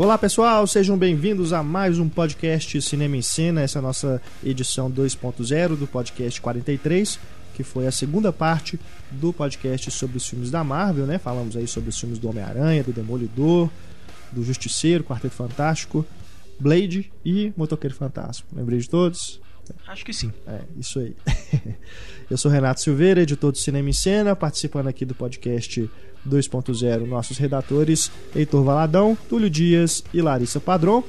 Olá pessoal, sejam bem-vindos a mais um podcast Cinema em Cena. Essa é a nossa edição 2.0 do podcast 43, que foi a segunda parte do podcast sobre os filmes da Marvel, né? Falamos aí sobre os filmes do Homem-Aranha, do Demolidor, do Justiceiro, Quarteto Fantástico, Blade e Motoqueiro Fantástico. Lembrei de todos? Acho que sim. É, isso aí. Eu sou Renato Silveira, editor do Cinema em Cena, participando aqui do podcast 2.0, nossos redatores Heitor Valadão, Túlio Dias e Larissa Padron.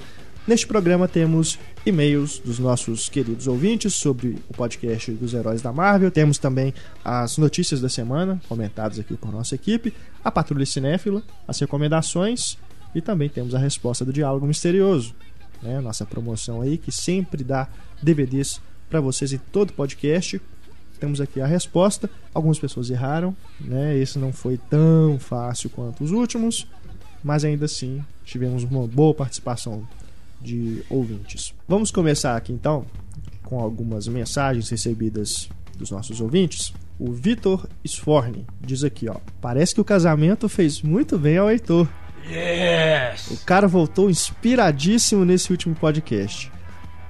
Neste programa temos e-mails dos nossos queridos ouvintes sobre o podcast dos Heróis da Marvel. Temos também as notícias da semana, comentadas aqui por nossa equipe, a Patrulha Cinéfila, as recomendações e também temos a resposta do Diálogo Misterioso. Né? Nossa promoção aí que sempre dá DVDs para vocês em todo podcast temos aqui a resposta. Algumas pessoas erraram, né? Esse não foi tão fácil quanto os últimos, mas ainda assim tivemos uma boa participação de ouvintes. Vamos começar aqui então com algumas mensagens recebidas dos nossos ouvintes. O Vitor Sforni diz aqui, ó: "Parece que o casamento fez muito bem ao Heitor. Yes! O cara voltou inspiradíssimo nesse último podcast.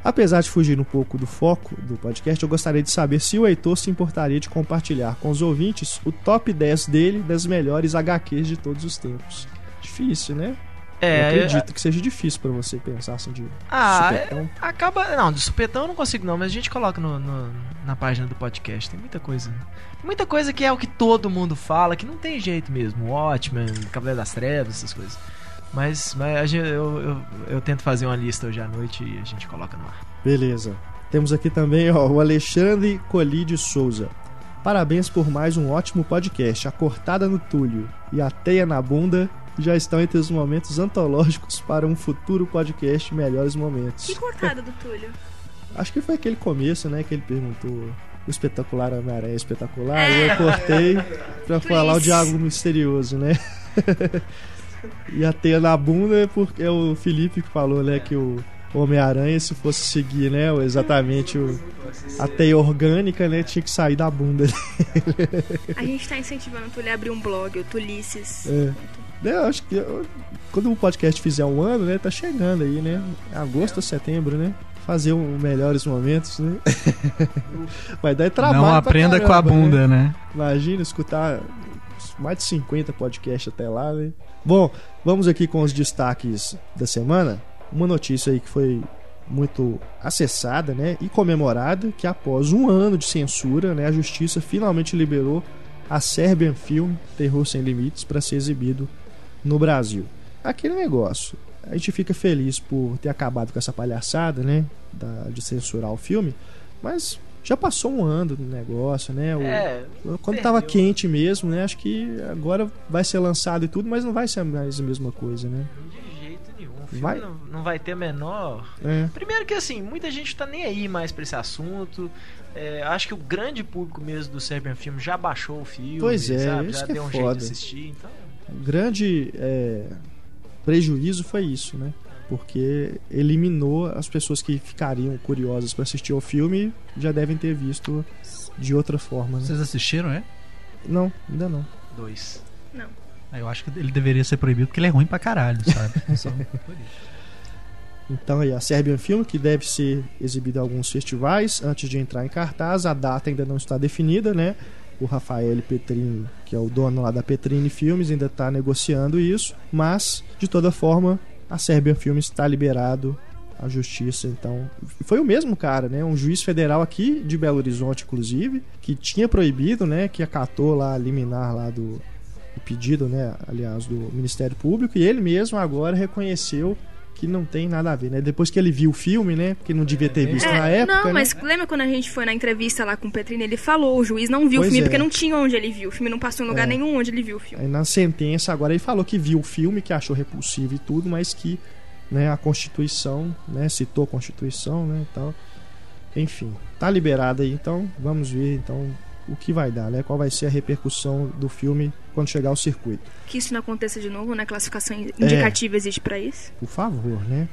Apesar de fugir um pouco do foco do podcast, eu gostaria de saber se o Heitor se importaria de compartilhar com os ouvintes o top 10 dele das melhores HQs de todos os tempos. Difícil, né? É, eu acredito que seja difícil para você pensar assim de ah, supetão. é- acaba. Não, do supetão eu não consigo, não, mas a gente coloca no, no- na página do podcast. Tem muita coisa. Muita coisa que é o que todo mundo fala, que não tem jeito mesmo. Watchmen, Cavaleiro das Trevas, essas coisas. Mas, mas a gente- eu, eu, eu tento fazer uma lista hoje à noite e a gente coloca no ar. Beleza. Temos aqui também ó, o Alexandre Colide Souza. Parabéns por mais um ótimo podcast. A cortada no Túlio e a teia na bunda já estão entre os momentos antológicos para um futuro podcast Melhores Momentos. Que cortada do Túlio. Acho que foi aquele começo, né, que ele perguntou o espetacular Homem-Aranha é espetacular, e eu cortei pra falar o diálogo misterioso, né? e a teia na bunda é porque é o Felipe que falou, né, que o Homem-Aranha, se fosse seguir, né, o- exatamente o, a teia orgânica, né, tinha que sair da bunda. A gente tá incentivando a abrir um blog, o Tulices. É. Né, Eu acho que eu- quando o podcast fizer um ano, né, tá chegando aí, né, agosto ou setembro, né, fazer um melhores momentos, né. Vai dar trabalho Não pra aprenda com a caramba, né? bunda, né? Imagina escutar mais de 50 podcasts até lá, né? Bom, vamos aqui com os destaques da semana. Uma notícia aí que foi muito acessada, né, e comemorada, que após um ano de censura, né, a justiça finalmente liberou a Serbian Film Terror Sem Limites para ser exibido no Brasil. Aquele negócio. A gente fica feliz por ter acabado com essa palhaçada, né, da- de censurar o filme, mas já passou um ano do negócio, né? O- É, quando perdeu. tava quente mesmo, né? Acho que agora vai ser lançado e tudo, mas não vai ser mais a mesma coisa, né? de jeito nenhum. O filme Vai- Não, não vai ter a menor É. Primeiro que assim, muita gente tá nem aí mais pra esse assunto. É, acho que o grande público mesmo do Serbian Film já baixou o filme. Pois é, sabe? isso já que é deu um jeito foda. de assistir. Então, O grande é, prejuízo foi isso, né? Porque eliminou as pessoas que ficariam curiosas para assistir ao filme já devem ter visto de outra forma, né? Vocês assistiram, é? Não, ainda não. dois. Ah, Eu acho que ele deveria ser proibido porque ele é ruim pra caralho, sabe? Só por isso. Então aí a Serbian Film que deve ser exibido em alguns festivais antes de entrar em cartaz, a data ainda não está definida, né? O Rafael Petrini, que é o dono lá da Petrini Filmes, ainda está negociando isso, mas de toda forma a Serbian Film está liberado a justiça, então foi o mesmo cara, né? Um juiz federal aqui de Belo Horizonte, inclusive, que tinha proibido, né? Que acatou lá a liminar lá do o pedido, né? Aliás, do Ministério Público e ele mesmo agora reconheceu que não tem nada a ver, né? Depois que ele viu o filme, né? Porque não devia ter visto na É, época. não, né? mas lembra quando a gente foi na entrevista lá com o Petrini, ele falou, o juiz não viu Pois o filme é. porque não tinha onde ele viu. O filme não passou em lugar É. nenhum onde ele viu o filme. Aí na sentença agora ele falou que viu o filme, que achou repulsivo e tudo, mas que né, a Constituição, né, citou a Constituição, né, e tal. Enfim, tá liberado aí, então vamos ver então o que vai dar, né? Qual vai ser a repercussão do filme quando chegar ao circuito. Que isso não aconteça de novo, né? Classificação É. indicativa existe pra isso. Por favor, né?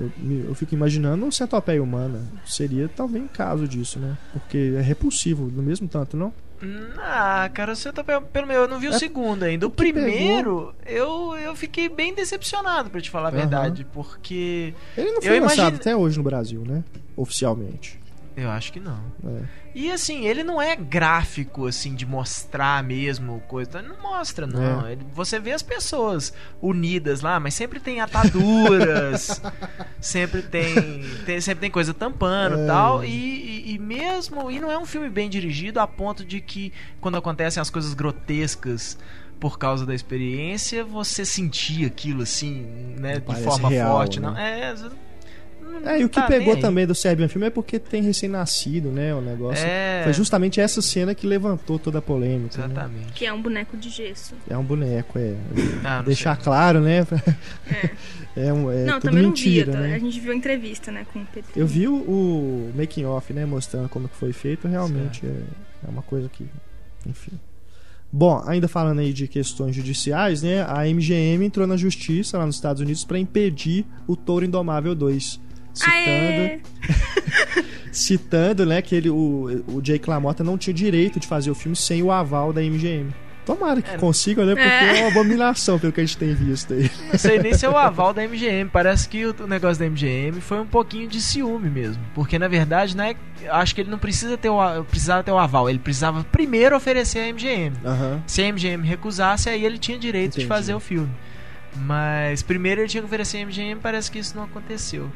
Eu, eu fico imaginando um centopeia humana. Seria talvez um caso disso, né? Porque é repulsivo, no mesmo tanto, não? Ah, cara, você tá pe- pelo meu, eu não vi o É, segundo ainda. O o primeiro, eu, eu fiquei bem decepcionado, pra te falar a Aham. verdade, porque Ele não Eu foi lançado imagino- até hoje no Brasil, né? Oficialmente. Eu acho que não. É. E assim, ele não é gráfico, assim, de mostrar mesmo coisa. Não mostra, não. É. Você vê as pessoas unidas lá, mas sempre tem ataduras, sempre tem, tem- sempre tem coisa tampando e É. tal. E, e- e mesmo. E não é um filme bem dirigido a ponto de que quando acontecem as coisas grotescas. Por causa da experiência, você sentir aquilo assim, né, de forma real, forte. né? Não, é, não É, e o que tá pegou também do Serbian Film é porque tem recém-nascido, né? O negócio. É, Foi justamente essa cena que levantou toda a polêmica. Né? exatamente. Que é um boneco de gesso. É um boneco, é. Ah, Deixar sei. claro, né? É, um, é não, tudo também mentira, não vi. né? A gente viu a entrevista, né, com o Pedro. Eu vi o, o making off, né, mostrando como que foi feito, realmente é, é uma coisa que, enfim. Bom, ainda falando aí de questões judiciais, né, a MGM entrou na justiça lá nos Estados Unidos para impedir o Touro Indomável 2, citando, citando, né, que ele o, o Jake LaMotta não tinha direito de fazer o filme sem o aval da MGM. Tomara que É. consiga, né? Porque é. É. uma abominação pelo que a gente tem visto aí. Não sei nem se é o aval da MGM. Parece que o negócio da MGM foi um pouquinho de ciúme mesmo. Porque na verdade, né, acho que ele não precisa ter o, precisava ter o aval. Ele precisava primeiro oferecer a MGM. Aham. Se a MGM recusasse, aí ele tinha direito Entendi. de fazer o filme. Mas primeiro ele tinha que oferecer a MGM, parece que isso não aconteceu.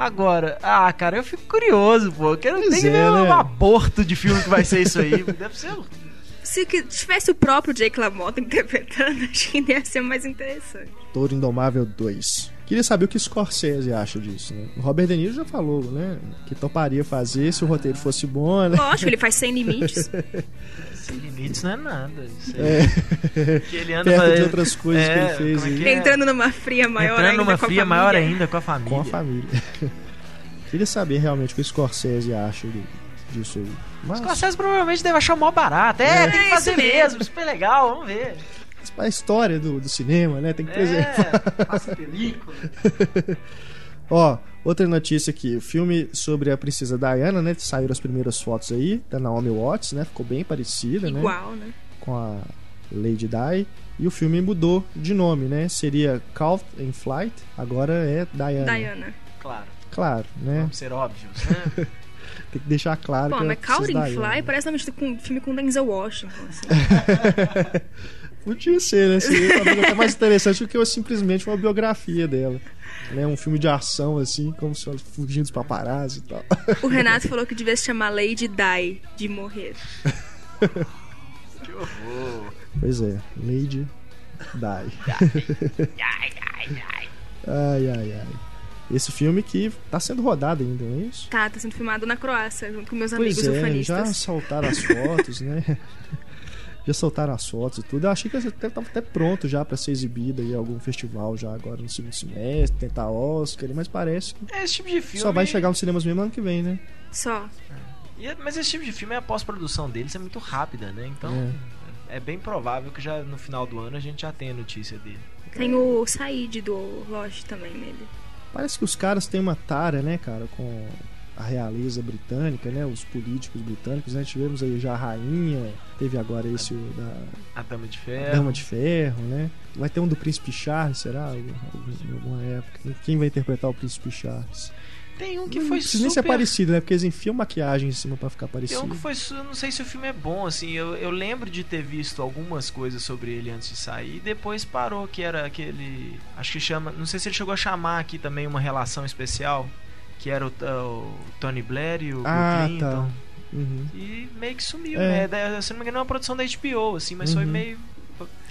Agora, ah, cara, eu fico curioso, pô. Eu quero Pois tem é, ver um né? aborto de filme que vai ser isso aí. Deve ser. Se que tivesse o próprio Jake LaMotta interpretando, acho que ia ser mais interessante. Touro Indomável 2. Queria saber o que Scorsese acha disso, né? O Robert De Niro já falou, né? Que toparia fazer se o roteiro fosse bom, né? Lógico, ele faz sem limites. Sem limites não é nada. É, Que ele anda perto pra- de outras coisas que É, ele fez como é que é? Entrando numa fria maior Entrando ainda numa com a fria maior ainda com a família. com a família. Queria saber realmente o que o Scorsese acha disso aí. Mas, Scorsese provavelmente deve achar mó barato. É, É. tem que É fazer isso mesmo. mesmo, super legal, vamos ver. a história do, do cinema, né? Tem que preservar. É, passa película. Ó, outra notícia aqui. O filme sobre a princesa Diana, né? Saíram as primeiras fotos aí da Naomi Watts, né? Ficou bem parecida, né? Igual, né? com a Lady Di. E o filme mudou de nome, né? Seria Caught in Flight, agora é Diana. Diana. Claro, Claro, né? vamos ser óbvios, né? Tem que deixar claro Pô, que é mas princesa Calvin Diana. Fly parece com- filme com Denzel Washington, assim. Podia ser, né? Seria até mais interessante do que eu simplesmente uma biografia dela. Né? Um filme de ação, assim, como se fosse fugindo dos paparazzi e tal. O Renato falou que devia se chamar Lady Die, de morrer. que horror. Pois é, Lady Di. Ai, ai, ai. Esse filme que tá sendo rodado ainda, não é isso? Tá, tá sendo filmado na Croácia, junto com meus Pois amigos é, já ufanistas. soltaram as fotos, né? Já soltaram as fotos e tudo. Eu achei que até tava até pronto já pra ser exibido em algum festival já agora no segundo semestre, tentar Oscar, mas parece que É, esse tipo de filme. só vai chegar nos cinemas mesmo ano que vem, né? Só. E é- Mas esse tipo de filme, a pós-produção deles é muito rápida, né? Então é. bem provável que já no final do ano a gente já tenha notícia dele. Tem o Said do Lost também nele. Parece que os caras têm uma tara, né, cara, com a realeza britânica, né? Os políticos britânicos, né? Tivemos aí já a rainha, teve agora esse o da A Dama de Ferro. Dama de Ferro, né? Vai ter um do Príncipe Charles, será? Em alguma época. Quem vai interpretar o Príncipe Charles? Tem um que Não foi precisa nem ser super parecido, né? Porque eles enfiam maquiagem em cima pra ficar Tem parecido. um que foi. eu Não sei se o filme é bom, assim. Eu, eu lembro de ter visto algumas coisas sobre ele antes de sair. E depois parou, que era aquele. Acho que chama. Não sei se ele chegou a chamar aqui também uma relação especial. Que era o, o Tony Blair e o Ah, Bill Clinton. tá. Uhum. E meio que sumiu, É. né? Se não me engano, é uma produção da HBO, assim, mas foi Uhum. meio.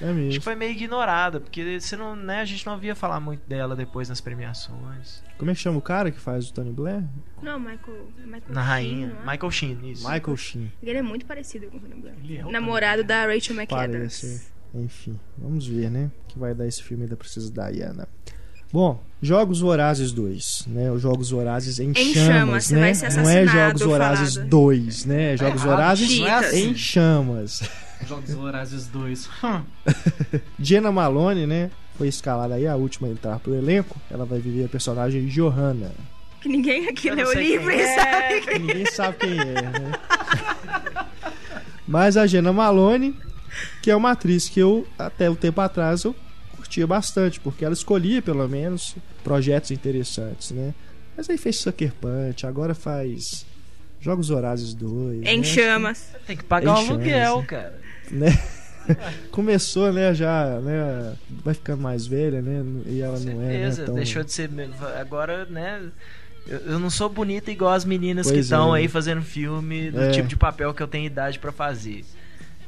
É Acho mesmo. que foi meio ignorada, porque você não, né, a gente não ouvia falar muito dela depois nas premiações. Como é que chama o cara que faz o Tony Blair? Não, Michael. Michael Na Sheen, rainha. não é? Michael Sheen, isso. Michael Sheen. Ele é muito parecido com o Tony Blair. Ele é o Namorado da Rachel McAdams. Parece. Enfim, vamos ver, né? O que vai dar esse filme da Princesa Diana. Bom, Jogos Vorazes 2, né? Os Jogos Vorazes em, Em chamas, chamas, você né? vai ser Não é Jogos Vorazes falado. 2, né? É Jogos errado. Vorazes Dicas. em chamas. Jogos Vorazes 2. Jenna Malone, né? foi escalada aí, a última a entrar pro elenco. Ela vai viver a personagem Johanna. Que ninguém aqui Eu leu o livro quem e é. sabe. que- Ninguém sabe quem é, né? Mas a Jenna Malone, que é uma atriz que eu, até um tempo atrás, eu curtia bastante, porque ela escolhia, pelo menos, projetos interessantes, né? Mas aí fez Sucker Punch, agora faz Jogos Horazes 2. Em né? chamas. Tem que pagar o chance. aluguel, cara. né? Começou, né, já, né, vai ficando mais velha, né, e ela Com não é, né, tão... deixou de ser. Agora, né? Eu, não sou bonita igual as meninas que Pois estão é. aí fazendo filme do É. tipo de papel que eu tenho idade pra fazer.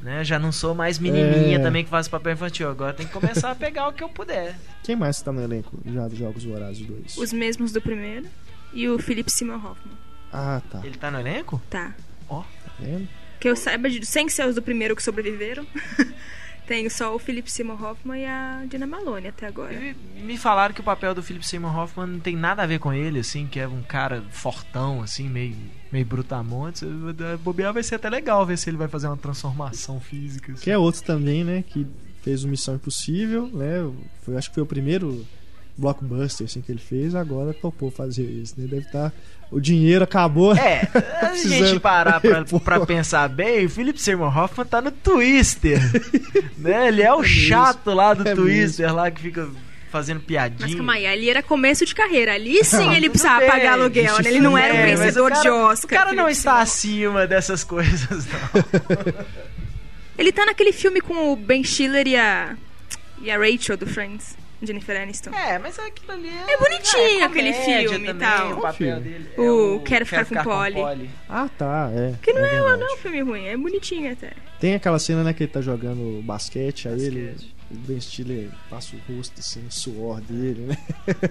Né? Já não sou mais menininha É. também que faz papel infantil. Agora tem que começar a pegar o que eu puder. Quem mais tá no elenco já dos Jogos Vorazes 2? Os mesmos do primeiro. E o Philip Seymour Hoffman. Ah, tá, Ele tá no elenco? Tá. tá vendo? Que eu saiba, de, sem ser os do primeiro que sobreviveram. Tenho só o Philip Seymour Hoffman e a Dina Malone até agora. E Me falaram que o papel do Philip Seymour Hoffman não tem nada a ver com ele, assim, que é um cara fortão, assim, meio, meio brutamontes. Bobear vai ser até legal ver se ele vai fazer uma transformação física. assim. Que é outro também, né, que fez o Missão Impossível, né, foi, acho que foi o primeiro blockbuster, assim, que ele fez, agora topou fazer isso, né, deve estar... O dinheiro acabou. É, a gente Precisando parar pra, pra pensar bem, o Philip Seymour Hoffman tá no Twister. né? Ele é o É mesmo. chato lá do É Twister, lá que fica fazendo piadinha. Mas calma aí, ali era começo de carreira. Ali sim ele precisava bem, pagar aluguel, né? Ele não era um É, vencedor o cara- de Oscar. O cara não está acima dessas coisas, não. Ele tá naquele filme com o Ben Stiller e a, e a Rachel do Friends, Jennifer Aniston. É, mas aquilo ali é. É bonitinho é aquele filme e tal. O papel dele. é O Quero Ficar com Polly. Polly. Ah, tá, é. Que não é, verdade. não é um filme ruim, é bonitinho até. Tem aquela cena, né, que ele tá jogando basquete, aí ele... O Ben Stiller passa o rosto, assim, o suor dele, né?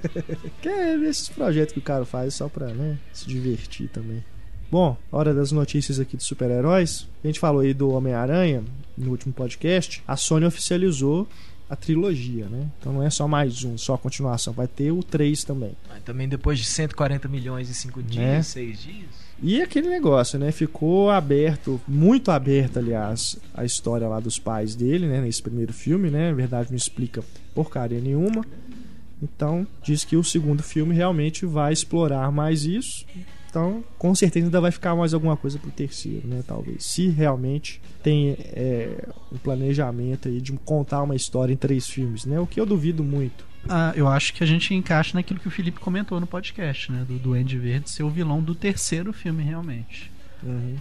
que é esses projetos que o cara faz só pra, né, se divertir também. Bom, hora das notícias aqui de super-heróis. A gente falou aí do Homem-Aranha no último podcast. A Sony oficializou a trilogia, né? Então não é só mais um, só a continuação. Vai ter o 3 também. Mas também depois de 140 milhões em 5 dias, Né? 6 dias. E aquele negócio, né? Ficou aberto, muito aberto, aliás, a história lá dos pais dele, né? Nesse primeiro filme, né? Na verdade, não explica porcaria nenhuma. Então, diz que o segundo filme realmente vai explorar mais isso. Então, com certeza ainda vai ficar mais alguma coisa pro terceiro, né? Talvez. Se realmente tem é, um planejamento aí de contar uma história em três filmes, né? O que eu duvido muito. Ah, eu acho que a gente encaixa naquilo que o Felipe comentou no podcast, né? Do Duende Verde ser o vilão do terceiro filme, realmente.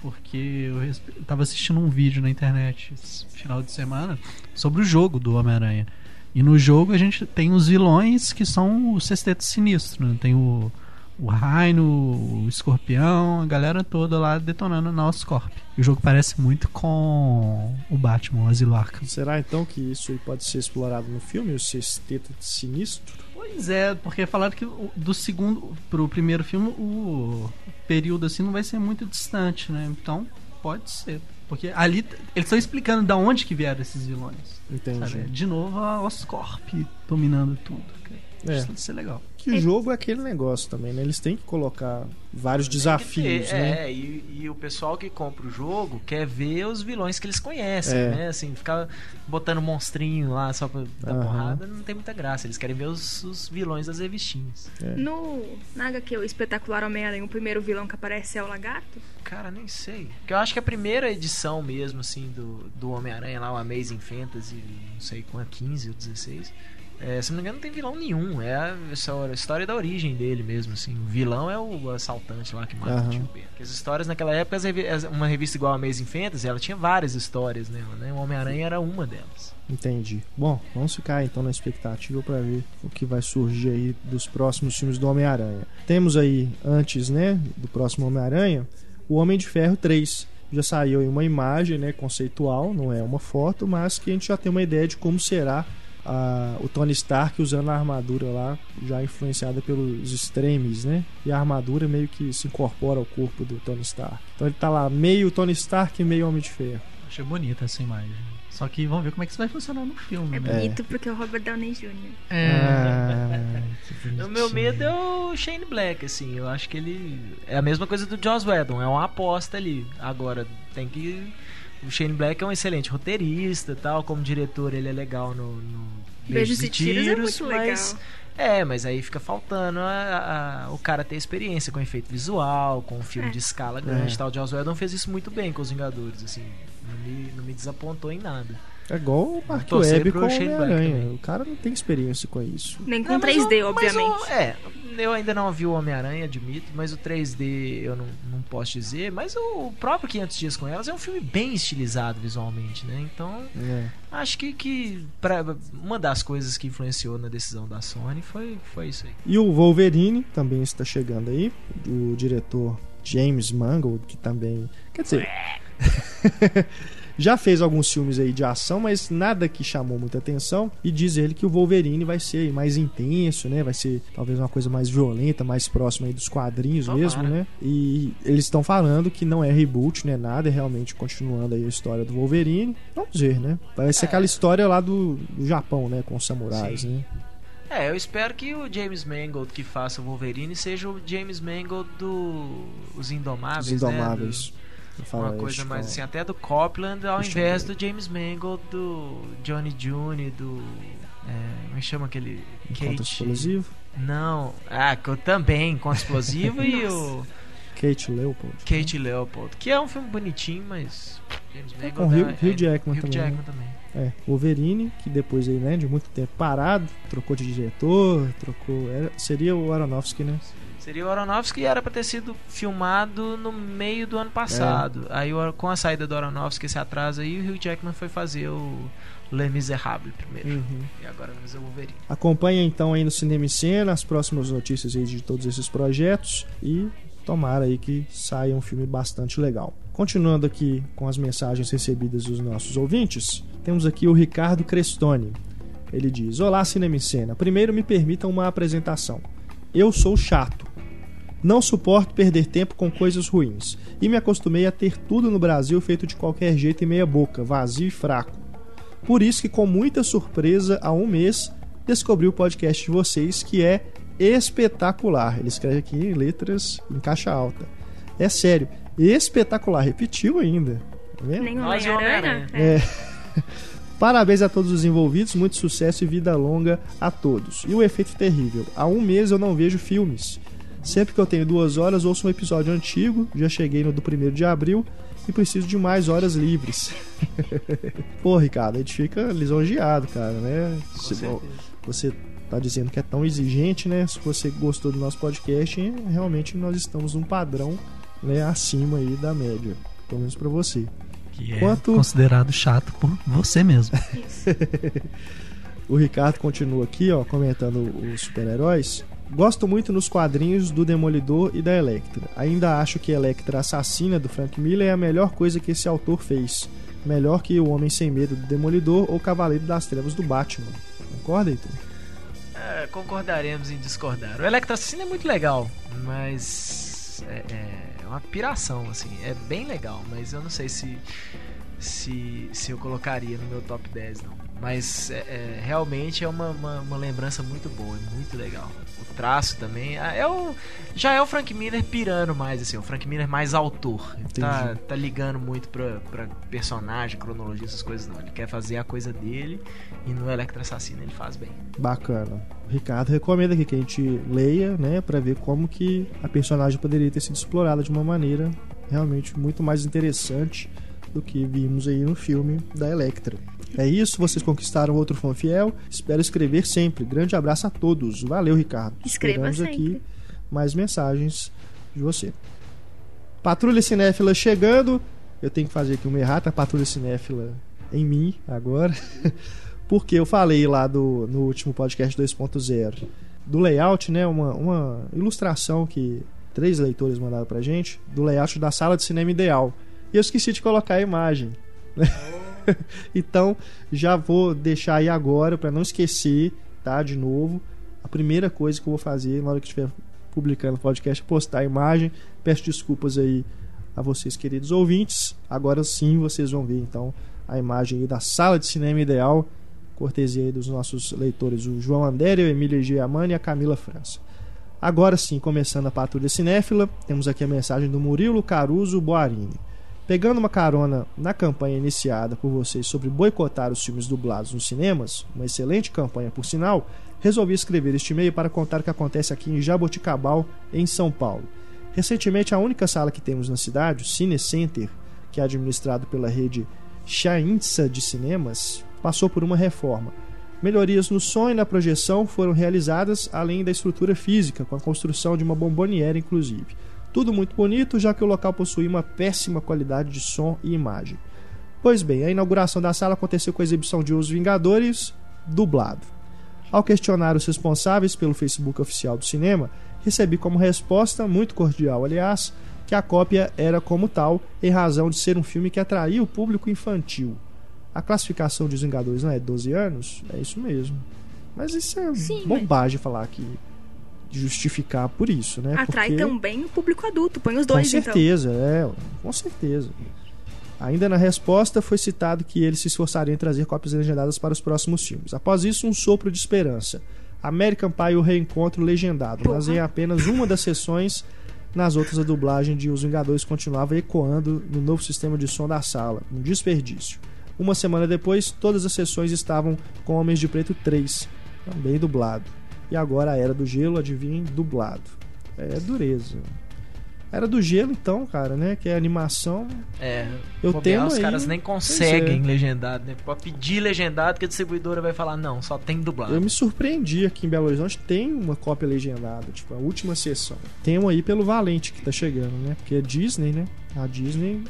Porque eu res- eu tava assistindo um vídeo na internet esse final de semana sobre o jogo do Homem-Aranha. E no jogo a gente tem os vilões que são o sexteto sinistro, né? Tem o, o Rhino, o Escorpião, a galera toda lá detonando na Oscorp. E o jogo parece muito com o Batman, o Asilo Arkham. Será então que isso aí pode ser explorado no filme, o sexteto sinistro? Pois é, porque falaram que do segundo pro primeiro filme o período assim não vai ser muito distante, né? Então pode ser. Porque ali eles estão explicando da onde que vieram esses vilões. Entendi. Sabe? De novo a Oscorp dominando tudo. cara. É. Isso ser legal. Que o jogo é aquele negócio também, né? Eles têm que colocar vários Tem que desafios, ter, né? É, e, e o pessoal que compra o jogo quer ver os vilões que eles conhecem, É. né? Assim, ficar botando monstrinho lá só pra dar Aham. porrada não tem muita graça. Eles querem ver os, os vilões das revistinhas. É. No na HQ, o espetacular Homem-Aranha, o primeiro vilão que aparece é o lagarto? Cara, nem sei. Porque eu acho que a primeira edição mesmo, assim, do, do Homem-Aranha lá, o Amazing Fantasy, não sei qual é, 15 ou 16. É, se não me engano, não tem vilão nenhum. É a, a história da origem dele mesmo, assim. O vilão é o assaltante lá que mata Aham. o tio Ben. Porque as histórias naquela época, uma revista igual a Amazing Fantasy, ela tinha várias histórias nela, né? O Homem-Aranha era uma delas. Entendi. Bom, vamos ficar então na expectativa para ver o que vai surgir aí dos próximos filmes do Homem-Aranha. Temos aí, antes, né, do próximo Homem-Aranha, o Homem de Ferro 3. Já saiu aí uma imagem, né, conceitual, não é uma foto, mas que a gente já tem uma ideia de como será a- o Tony Stark usando a armadura lá, já influenciada pelos extremes, né? E a armadura meio que se incorpora ao corpo do Tony Stark. Então ele tá lá meio Tony Stark e meio Homem de Ferro. Achei bonita essa imagem. Só que vamos ver como é que isso vai funcionar no filme, É né? bonito porque é o Robert Downey Jr. Ah, que O meu medo é o Shane Black, assim. Eu acho que ele. É a mesma coisa do Joss Whedon, é uma aposta ali. Agora, tem que. O Shane Black é um excelente roteirista tal. Como diretor, ele é legal no, no Beijos e tiros, é muito mas- legal. É, mas aí fica faltando a- a- o cara ter experiência com efeito visual, com um filme É. de escala grande É. e tal. O Joss Whedon fez isso muito bem com os Vingadores, assim. Não me, não me desapontou em nada. É igual o Mark Webb com o Homem-Aranha. O cara não tem experiência com isso. Nem com Não, mas 3D, o- obviamente. o- é, eu ainda não vi o Homem-Aranha, admito, mas o 3D eu não, não posso dizer. Mas o próprio 500 Dias com Elas é um filme bem estilizado visualmente, né? Então, É. acho que, que pra, uma das coisas que influenciou na decisão da Sony foi, foi isso aí. E o Wolverine também está chegando aí. O diretor James Mangold, que também. Quer dizer. já fez alguns filmes aí de ação, mas nada que chamou muita atenção. E diz ele que o Wolverine vai ser mais intenso, né? Vai ser talvez uma coisa mais violenta, mais próxima aí dos quadrinhos Tomara. mesmo, né? E eles estão falando que não é reboot, né? Nada, é realmente continuando aí a história do Wolverine. Vamos ver, né? Vai ser É. aquela história lá do, do Japão, né? Com os samurais, Sim. né? É, eu espero que o James Mangold que faça o Wolverine seja o James Mangold do Os Indomáveis, Os Indomáveis. né? Do- uma coisa mais assim, até do Copland, ao invés do James Mangold do Johnny June, do. É, como é que chama aquele. Enquanto Kate. explosivo. Não, ah, que eu também, Enquanto Explosivo e o Kate Leopold. Kate Leopold, que é um filme bonitinho, mas. James É com Hugh, é- Hugh Jackman Hugh também. Jackman né? também. É, Wolverine, que depois aí, né, de muito tempo parado, trocou de diretor, trocou. era- seria o Aronofsky, né? Seria o Aronofsky e era pra ter sido filmado no meio do ano passado. Aí o- com a saída do Aronofsky, esse atraso aí, o Hugh Jackman foi fazer o Les Miserables primeiro. Uhum. E agora fazer o Wolverine. Acompanha então aí no Cinema em Cena as próximas notícias aí de todos esses projetos e tomara aí que saia um filme bastante legal. Continuando aqui com as mensagens recebidas dos nossos ouvintes, temos aqui o Ricardo Crestoni. Ele diz: Olá, Cinema em Cena. Primeiro me permitam uma apresentação. Eu sou chato. Não suporto perder tempo com coisas ruins. E me acostumei a ter tudo no Brasil feito de qualquer jeito e meia boca, vazio e fraco. Por isso que com muita surpresa, há um mês, descobri o podcast de vocês que é espetacular. Ele escreve aqui em letras em caixa alta. É sério, espetacular. Repetiu ainda. Tá vendo? Nem Nós e Homem-Aranha. É. Parabéns a todos os envolvidos, muito sucesso e vida longa a todos. E o efeito terrível: há um mês eu não vejo filmes. Sempre que eu tenho duas horas, ouço um episódio antigo, já cheguei no do primeiro de abril e preciso de mais horas livres. Pô, Ricardo, a gente fica lisonjeado, cara, né? Se- você tá dizendo que é tão exigente, né? Se você gostou do nosso podcast, realmente nós estamos num padrão né, acima aí da média, pelo menos pra você. Que é Quanto- considerado chato por você mesmo. O Ricardo continua aqui, ó, comentando os super-heróis. Gosto muito nos quadrinhos do Demolidor e da Electra. Ainda acho que Electra Assassina do Frank Miller é a melhor coisa que esse autor fez. Melhor que O Homem Sem Medo do Demolidor ou Cavaleiro das Trevas do Batman. Concorda, Heitor? É, concordaremos em discordar. O Electra Assassino é muito legal, mas é, é uma piração, assim. É bem legal, mas eu não sei se, se, se eu colocaria no meu top 10, não. Mas é, é, realmente é uma, uma, uma lembrança muito boa, é muito legal. Traço também. ah, É o, já é o Frank Miller pirando mais, assim, o Frank Miller mais autor. Ele tá, tá ligando muito pra, pra personagem, cronologia, essas coisas, não. Ele quer fazer a coisa dele e no Electra Assassino ele faz bem. Bacana. O Ricardo recomenda aqui que a gente leia, né, para ver como que a personagem poderia ter sido explorada de uma maneira realmente muito mais interessante do que vimos aí no filme da Electra. É isso, vocês conquistaram outro fã fiel. Espero escrever sempre. Grande abraço a todos. Valeu, Ricardo. Escreva Esperamos sempre. aqui mais mensagens de você. Patrulha Cinéfila chegando. Eu tenho que fazer aqui uma errata, Patrulha Cinéfila em mim agora. Porque eu falei lá do, no último podcast 2.0 do layout, né? Uma, uma ilustração que três leitores mandaram pra gente do layout da sala de cinema ideal. E eu esqueci de colocar a imagem. né? então já vou deixar aí agora para não esquecer, tá? De novo. A primeira coisa que eu vou fazer na hora que estiver publicando o podcast é postar a imagem. Peço desculpas aí a vocês, queridos ouvintes. Agora sim vocês vão ver então a imagem aí da sala de cinema ideal cortesia aí dos nossos leitores, o João Andério, o Emília Giamani e a Camila França. Agora sim, começando a patrulha cinéfila, temos aqui a mensagem do Murilo Caruso Boarini. Pegando uma carona na campanha iniciada por vocês sobre boicotar os filmes dublados nos cinemas, uma excelente campanha por sinal, resolvi escrever este e-mail para contar o que acontece aqui em Jaboticabal, em São Paulo. Recentemente, a única sala que temos na cidade, o Cine Center, que é administrado pela rede Chainsa de cinemas, passou por uma reforma. Melhorias no som e na projeção foram realizadas, além da estrutura física, com a construção de uma bomboniera, inclusive. Tudo muito bonito, já que o local possuía uma péssima qualidade de som e imagem. Pois bem, a inauguração da sala aconteceu com a exibição de Os Vingadores dublado. Ao questionar os responsáveis pelo Facebook oficial do cinema, recebi como resposta, muito cordial aliás, que a cópia era como tal, em razão de ser um filme que atraía o público infantil. A classificação de Os Vingadores não é 12 anos? É isso mesmo. Mas isso é Sim, bobagem falar que justificar por isso, né? Atrai Porque- também o público adulto. Põe os com dois, então. certeza, é, com certeza. Ainda na resposta foi citado que eles se esforçariam em trazer cópias legendadas para os próximos filmes. Após isso, um sopro de esperança. American Pie o reencontro legendado, mas Porra. em apenas uma das sessões. Nas outras, a dublagem de Os Vingadores continuava ecoando no novo sistema de som da sala, um desperdício. Uma semana depois, todas as sessões estavam com Homens de Preto 3, também dublado. E agora a Era do Gelo, adivinhem, dublado. É dureza. Era do Gelo, então, cara, né? Que é animação. É, Eu tenho os aí- caras nem conseguem é. legendado, né? Pode pedir legendado que a distribuidora vai falar, não, só tem dublado. Eu me surpreendi aqui em Belo Horizonte, tem uma cópia legendada, tipo, a última sessão. Tem uma aí pelo Valente que tá chegando, né? Porque é Disney, né? A Disney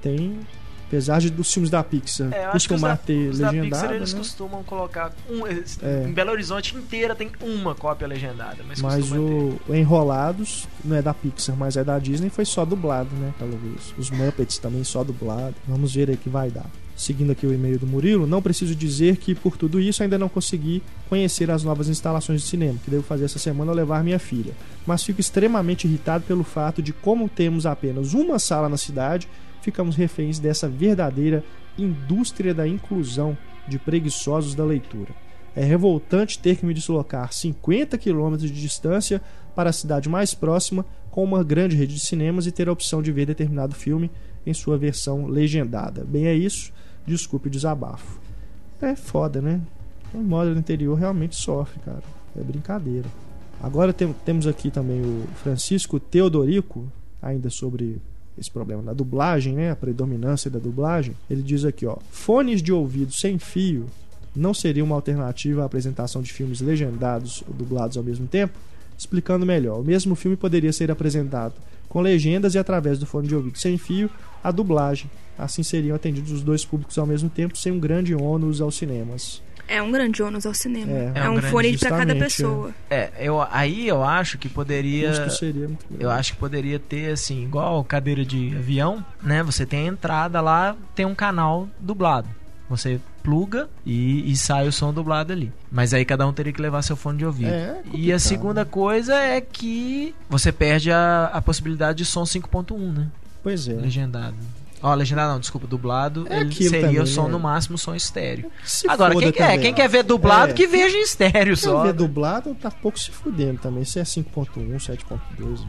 tem. Apesar de dos filmes da Pixar É, costumar ter os da Pixar legendado, eles né? costumam colocar um, É. em Belo Horizonte inteira tem uma cópia legendada, mas, Mas o, o Enrolados não é da Pixar, mas é da Disney, foi só dublado, né? Visto. Os Muppets também só dublado. Vamos ver aí que vai dar. Seguindo aqui o e-mail do Murilo, não preciso dizer que por tudo isso ainda não consegui conhecer as novas instalações de cinema que devo fazer essa semana ao levar minha filha. Mas fico extremamente irritado pelo fato de como temos apenas uma sala na cidade, ficamos reféns dessa verdadeira indústria da inclusão de preguiçosos da leitura. É revoltante ter que me deslocar 50 quilômetros de distância para a cidade mais próxima com uma grande rede de cinemas e ter a opção de ver determinado filme em sua versão legendada. Bem, é isso. Desculpe o desabafo. É foda, né? Quem mora no interior realmente sofre, cara. É brincadeira. Agora tem- temos aqui também o Francisco Teodorico, ainda sobre esse problema da dublagem, né? A predominância da dublagem. Ele diz aqui, ó: fones de ouvido sem fio não seria uma alternativa à apresentação de filmes legendados ou dublados ao mesmo tempo? Explicando melhor, o mesmo filme poderia ser apresentado com legendas e através do fone de ouvido sem fio a dublagem. Assim seriam atendidos os dois públicos ao mesmo tempo, sem um grande ônus aos cinemas. É um grande ônus ao cinema. É. É, É um um grande- fone pra cada pessoa. É, eu, aí eu acho que poderia. custo seria muito. Eu acho que poderia ter, assim, igual cadeira de avião, né? Você tem a entrada lá, tem um canal dublado. Você pluga e, e sai o som dublado ali. Mas aí cada um teria que levar seu fone de ouvido. É e a segunda coisa é que você perde a, a possibilidade de som 5.1, né? Pois é. Legendado. Ó, legendado não, desculpa, dublado. É seria também, o som né? no máximo som estéreo. Se Agora, quem quer, também. quem quer ver dublado, É. que veja em estéreo Quem só. vê né? dublado tá pouco se fudendo também. Se é 5.1, 7.2.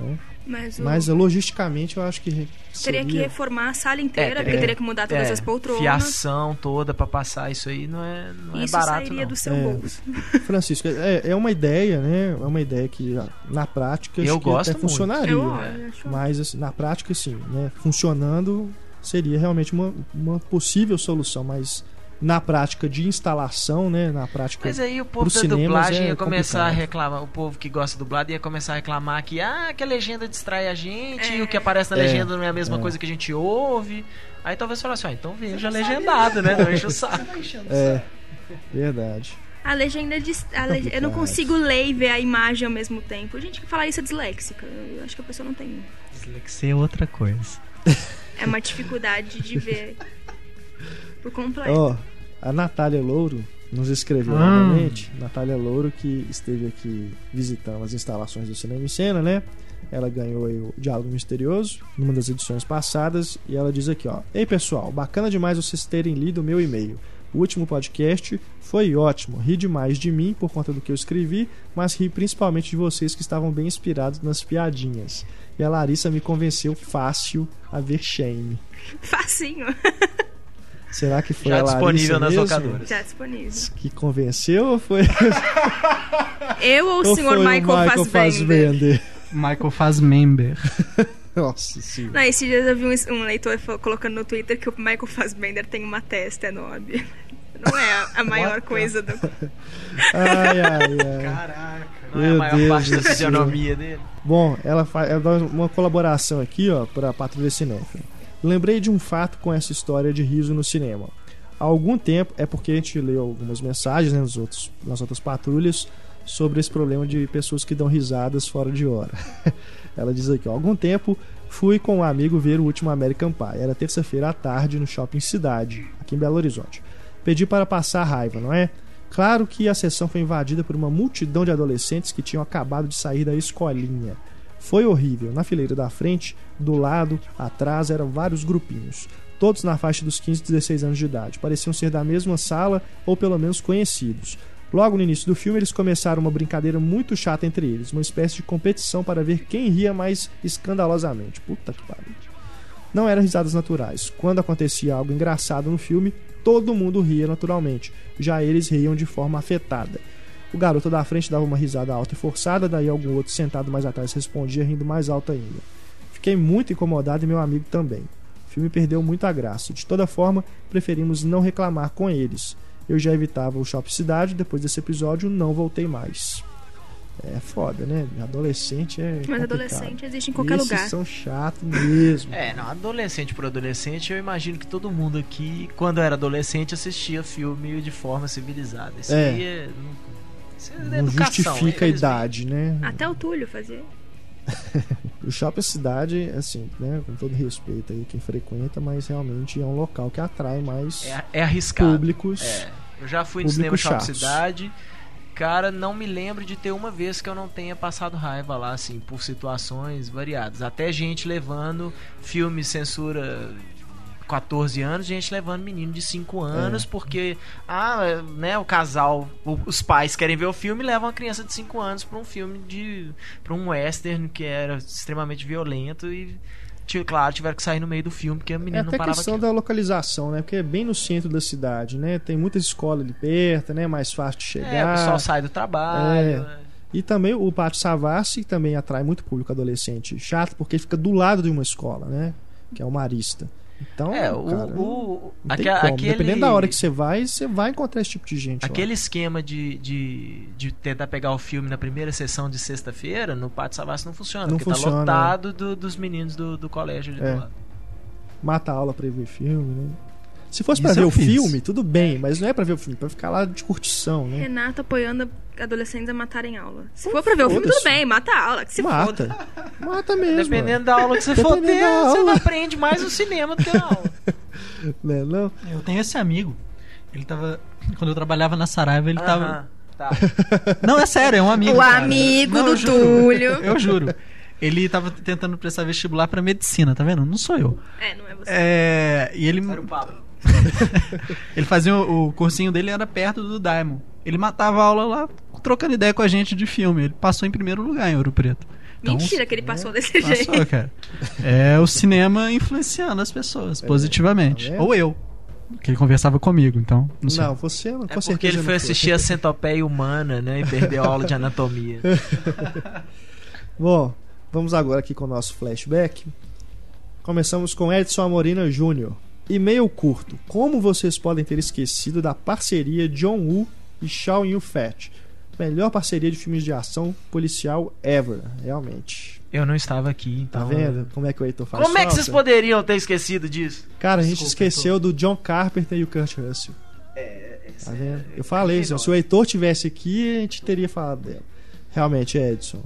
Né? Mas, o- Mas logisticamente eu acho que teria seria... que reformar a sala inteira, É, teria- porque teria que mudar todas É, as poltronas. Fiação toda pra passar isso aí não é, não é Isso barato, sairia não. do seu É. bolso. Francisco, é, é uma ideia, né? É uma ideia que na prática Eu acho que gosto até muito. funcionaria. Eu, É. eu acho- Mas assim, na prática, sim, né? Funcionando seria realmente uma, uma possível solução, mas na prática de instalação, né? Na prática. Mas aí o povo da dublagem é ia começar a complicado. reclamar, o povo que gosta de dublado ia começar a reclamar que, ah, que a legenda distrai a gente, É. e o que aparece na É, legenda não é a mesma é. coisa que a gente ouve. Aí talvez falasse, ah, então veja legendado, né? Não enche o saco. É, verdade. A legenda de. a le- Eu não consigo ler e ver a imagem ao mesmo tempo. Gente que fala isso é disléxica. Eu acho que a pessoa não tem. Dislexia é outra coisa. É uma dificuldade de ver por completo. Ó, a Natália Louro nos escreveu Ah. novamente. Natália Louro, que esteve aqui visitando as instalações do Cinema em Cena, né? Ela ganhou aí o Diálogo Misterioso numa das edições passadas e ela diz aqui, ó: "Ei pessoal, bacana demais vocês terem lido o meu e-mail. O último podcast foi ótimo. Ri demais de mim por conta do que eu escrevi, mas ri principalmente de vocês que estavam bem inspirados nas piadinhas. E a Larissa me convenceu fácil a ver Shame. Facinho. Será que foi Já a Larissa disponível nas mesmo locadoras. Já disponível. que convenceu ou foi, Eu ou o ou senhor foi Michael, o Michael Fassbender? Fassbender? Michael Fassbender. Nossa senhora. Não, esses dias eu vi um, um leitor colocando no Twitter que o Michael Fassbender tem uma testa enorme. Não é a, a maior coisa do. Ai, ai, ai. Caraca. Não é Meu a maior Deus parte da fisionomia dele. Bom, ela, faz, ela dá uma colaboração aqui, ó, pra Patrulha Cinéfila. Lembrei de um fato com essa história de riso no cinema. Há algum tempo, é porque a gente leu algumas mensagens né, nos outros, nas outras patrulhas sobre esse problema de pessoas que dão risadas fora de hora. ela diz aqui, há algum tempo fui com um amigo ver o último American Pie. Era terça-feira à tarde no Shopping Cidade, aqui em Belo Horizonte. Pedi para passar raiva, não é? Claro que a sessão foi invadida por uma multidão de adolescentes que tinham acabado de sair da escolinha. Foi horrível. Na fileira da frente, do lado, atrás, eram vários grupinhos. Todos na faixa dos 15 e 16 anos de idade. Pareciam ser da mesma sala ou pelo menos conhecidos. Logo no início do filme, eles começaram uma brincadeira muito chata entre eles, uma espécie de competição para ver quem ria mais escandalosamente. Puta que pariu. Não eram risadas naturais. Quando acontecia algo engraçado no filme, todo mundo ria naturalmente. Já eles riam de forma afetada. O garoto da frente dava uma risada alta e forçada, daí algum outro sentado mais atrás respondia rindo mais alto ainda. Fiquei muito incomodado e meu amigo também. O filme perdeu muito a graça. De toda forma, preferimos não reclamar com eles. Eu já evitava o Shopping Cidade, depois desse episódio não voltei mais. É foda, né? Adolescente é. Mas complicado. adolescente existe em qualquer Esses lugar. são chatos mesmo. É, não, adolescente por adolescente, eu imagino que todo mundo aqui, quando era adolescente, assistia filme de forma civilizada. Isso É. aí é. Isso é Não educação, justifica a idade, né? Até o Túlio fazia. O Shopping Cidade, assim, né? Com todo respeito aí quem frequenta, mas realmente é um local que atrai mais É, é arriscado. públicos. É, eu já fui no cinema Shopping chatos. Cidade. Cara, não me lembro de ter uma vez que eu não tenha passado raiva lá, assim, por situações variadas. Até gente levando filme censura 14 anos, gente levando menino de 5 anos, porque, ah, né, o casal, o- os pais querem ver o filme e levam a criança de 5 anos pra um filme de. pra um western que era extremamente violento e. Claro, tiveram que sair no meio do filme porque o É menino não até parava questão quieto. da localização, né? Porque é bem no centro da cidade, né? Tem muitas escolas ali perto, né? Mais fácil de chegar. É, o pessoal sai do trabalho. É. né? E também o Pátio Savassi também atrai muito público adolescente chato, porque fica do lado de uma escola, né? Que é o Marista. Então, É, o, cara, aque- aquele, Dependendo da hora que você vai, você vai encontrar esse tipo de gente. lá. aquele esquema de, de, de tentar pegar o filme na primeira sessão de sexta-feira, no Pátio Savassi não funciona, Não porque funciona, tá lotado do- dos meninos do, do colégio ali É. do lado. Mata a aula pra ir ver filme, né? Se fosse pra Isso ver o fiz. filme, tudo bem, mas não é pra ver o filme, pra ficar lá de curtição, né? Renato apoiando adolescentes a matarem aula. Se for pra ver o filme, tudo bem, mata a aula, que se foda. Mata. Mata mesmo. Dependendo da aula que você for ter, você aula. aprende mais no cinema do que na aula. Né, não? Eu tenho esse amigo. Ele tava. Quando eu trabalhava na Saraiva, ele tava. Aham, tá. Não, é sério, é um amigo. O cara. amigo Não, do eu. Túlio. Eu juro. Ele tava tentando prestar vestibular pra medicina, tá vendo? Não sou eu. É, não é você. É. E ele. Era o papo. Ele fazia o, o cursinho dele era perto do Diamond. Ele matava a aula lá, trocando ideia com a gente de filme. Ele passou em primeiro lugar em Ouro Preto. Então, Mentira que ele passou desse Passou, jeito. cara. É o cinema influenciando as pessoas positivamente. tá? Ou eu. Que ele conversava comigo, então. Não sei. Não, você não, com É porque ele foi assistir a Centopeia Humana, né? E perdeu a aula de anatomia. Bom, vamos agora aqui com o nosso flashback. Começamos com Edson Amorina Jr. E-mail curto. Como vocês podem ter esquecido da parceria John Woo e Shaw Yun-Fat? Melhor parceria de filmes de ação policial ever, realmente. Eu não estava aqui, Tá então. vendo como é que o Heitor faz Como é que vocês poderiam ter esquecido disso? Cara, a gente Desculpa, esqueceu do John Carpenter e o Kurt Russell. É, Tá vendo? Eu falei, isso, se o Heitor tivesse aqui, a gente teria falado dela. Realmente, Edson.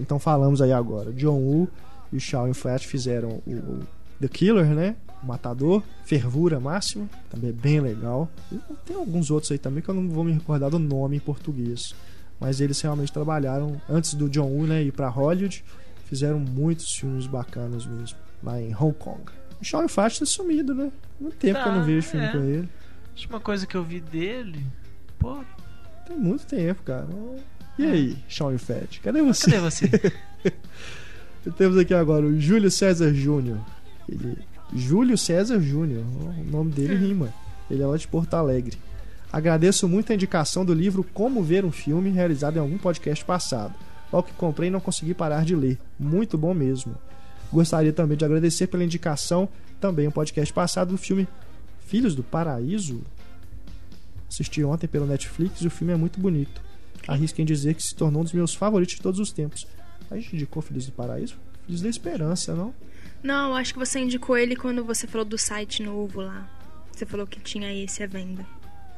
Então falamos aí agora. John Woo e o Shaw Yun-Fat fizeram o, o The Killer, né? Matador, Fervura Máxima, também é bem legal. E tem alguns outros aí também que eu não vou me recordar do nome em português. Mas eles realmente trabalharam antes do John Woo né, ir pra Hollywood. Fizeram muitos filmes bacanas mesmo, lá em Hong Kong. O Shaw Yun-Fat tá sumido, né? Muito tempo que eu não Tá, vejo filme é. com ele. A última coisa que eu vi dele. Pô, Tem muito tempo, cara. E aí, Sean Fett? Cadê você? cadê você? Temos aqui agora o Júlio César Júnior. Ele... Júlio César Júnior. O nome dele rima. Ele é lá de Porto Alegre. Agradeço muito a indicação do livro Como Ver um Filme, realizado em algum podcast passado. Logo que comprei, não consegui parar de ler. Muito bom mesmo. Gostaria também de agradecer pela indicação, também um podcast passado, do filme Filhos do Paraíso. Assisti ontem pelo Netflix e o filme é muito bonito. Arrisco em dizer que se tornou um dos meus favoritos de todos os tempos. A gente indicou Filhos do Paraíso? Filhos da Esperança, não? Não, acho que você indicou ele quando você falou do site novo lá. Você falou que tinha esse à venda.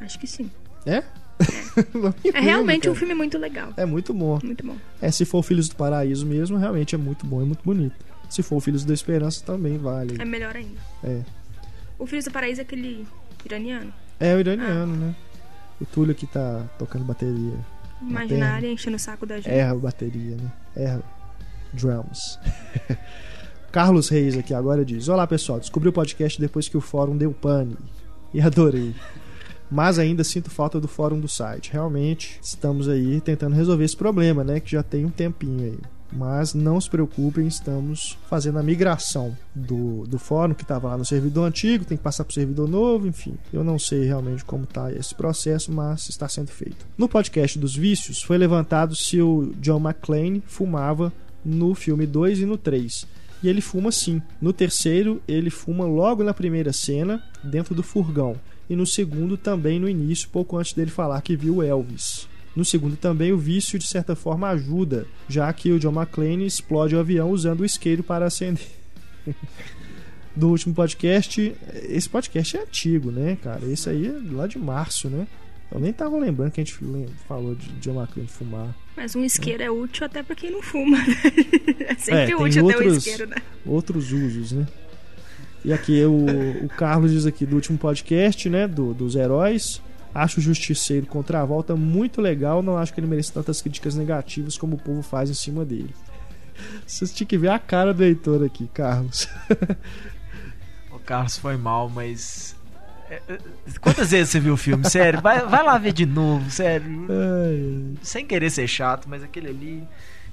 Acho que sim. É? É lembro, realmente um filme muito legal. É muito bom. Muito bom. É, se for Filhos do Paraíso mesmo, realmente é muito bom, é muito bonito. Se for Filhos da Esperança, também vale. É melhor ainda. É. O Filhos do Paraíso é aquele iraniano. É o iraniano, né? O Túlio que tá tocando bateria. Imaginária, enchendo o saco da gente. Erra bateria, né? Erra. Drums. Carlos Reis aqui agora diz: Olá pessoal, descobri o podcast depois que o fórum deu pane. E adorei. Mas ainda sinto falta do fórum do site. Realmente estamos aí tentando resolver esse problema, né? Que já tem um tempinho aí. Mas não se preocupem, estamos fazendo a migração do, do fórum que estava lá no servidor antigo, tem que passar para o servidor novo, enfim. Eu não sei realmente como está esse processo, mas está sendo feito. No podcast dos vícios, foi levantado se o John McClane fumava no filme 2 e no 3. E ele fuma sim. No terceiro, ele fuma logo na primeira cena, dentro do furgão. E no segundo, também no início, pouco antes dele falar que viu Elvis. No segundo também, o vício de certa forma ajuda, já que o John McClane explode o avião usando o isqueiro para acender. Do último podcast, esse podcast é antigo, né, cara? Esse aí é lá de março, né? Eu nem tava lembrando que a gente falou de John McClane fumar. Mas um isqueiro é útil até pra quem não fuma. é sempre É, tem útil ter um outros- isqueiro, né? outros usos, né? E aqui o, o Carlos diz aqui do último podcast, né? Do, dos heróis. Acho o Justiceiro contra a volta muito legal. Não acho que ele merece tantas críticas negativas como o povo faz em cima dele. Vocês tinham que ver a cara do Heitor aqui, Carlos. O Carlos foi mal, mas. Quantas vezes você viu o filme? Sério, vai, vai lá ver de novo, sério. Ai, Sem querer ser chato, mas aquele ali.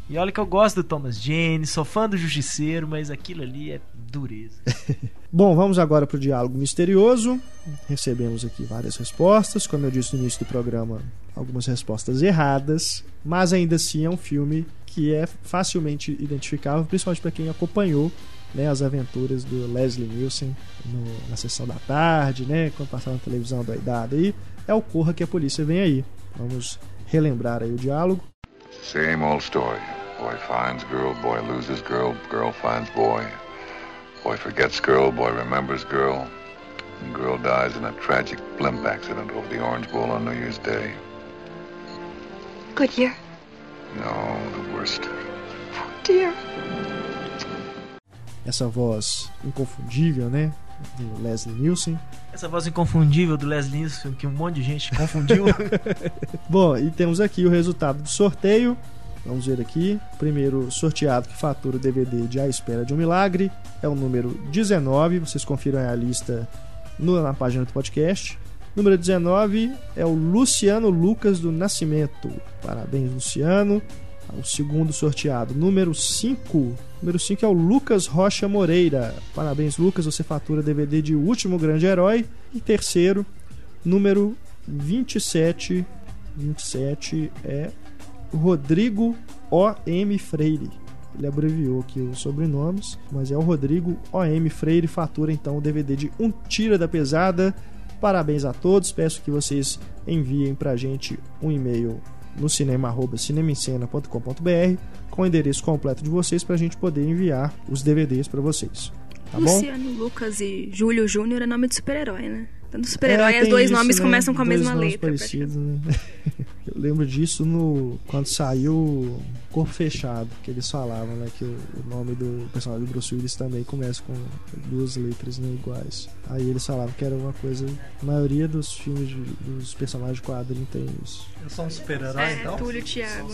E olha que eu gosto do Thomas Jane, sou fã do Justiceiro, mas aquilo ali é dureza. Bom, vamos agora para o diálogo misterioso. Recebemos aqui várias respostas. Como eu disse no início do programa, algumas respostas erradas. Mas ainda assim é um filme que é facilmente identificável, principalmente para quem acompanhou né, as aventuras do Leslie Nielsen no- na sessão da tarde, né, quando passava na televisão doidada aí. É o Corra que a polícia vem aí. Vamos relembrar aí o diálogo. Same old story. Boy finds girl, boy loses girl, girl finds boy. Boy forgets girl, boy remembers girl. And girl dies in a tragic blimp accident over the Orange Bowl on New Year's Day. Good year. No, the worst. Dear. Essa voz inconfundível, né, do Leslie Nielsen. Essa voz inconfundível do Leslie Nielsen, que um monte de gente confundiu. Bom, e temos aqui o resultado do sorteio. Vamos ver aqui. Primeiro sorteado que fatura o DVD de A Espera de um Milagre é o número 19. Vocês confiram aí a lista no- na página do podcast. Número 19 é o Luciano Lucas do Nascimento. Parabéns, Luciano. O segundo sorteado, número 5. Número 5 é o Lucas Rocha Moreira. Parabéns, Lucas. Você fatura DVD de Último Grande Herói. E terceiro, número 27. 27 é Rodrigo O.M. Freire. Ele abreviou aqui os sobrenomes, mas é o Rodrigo O.M. Freire. Fatura então o DVD de Um Tira da Pesada. Parabéns a todos. Peço que vocês enviem pra gente um e-mail no cinema@cinemaencena.com.br com o endereço completo de vocês pra gente poder enviar os DVDs pra vocês. Tá bom? Luciano Lucas e Júlio Júnior é nome de super-herói, né? Tanto super-herói, É, os dois isso, nomes né? começam com a Dois mesma nomes letra. parecidos, né? Eu lembro disso no quando saiu Corpo Fechado, que eles falavam, né, que o, o nome do personagem do Bruce Willis também começa com duas letras né, iguais. Aí eles falavam que era uma coisa, a maioria dos filmes de- dos personagens de quadrinho tem isso. Eu sou um super-herói, É, então? Túlio Thiago.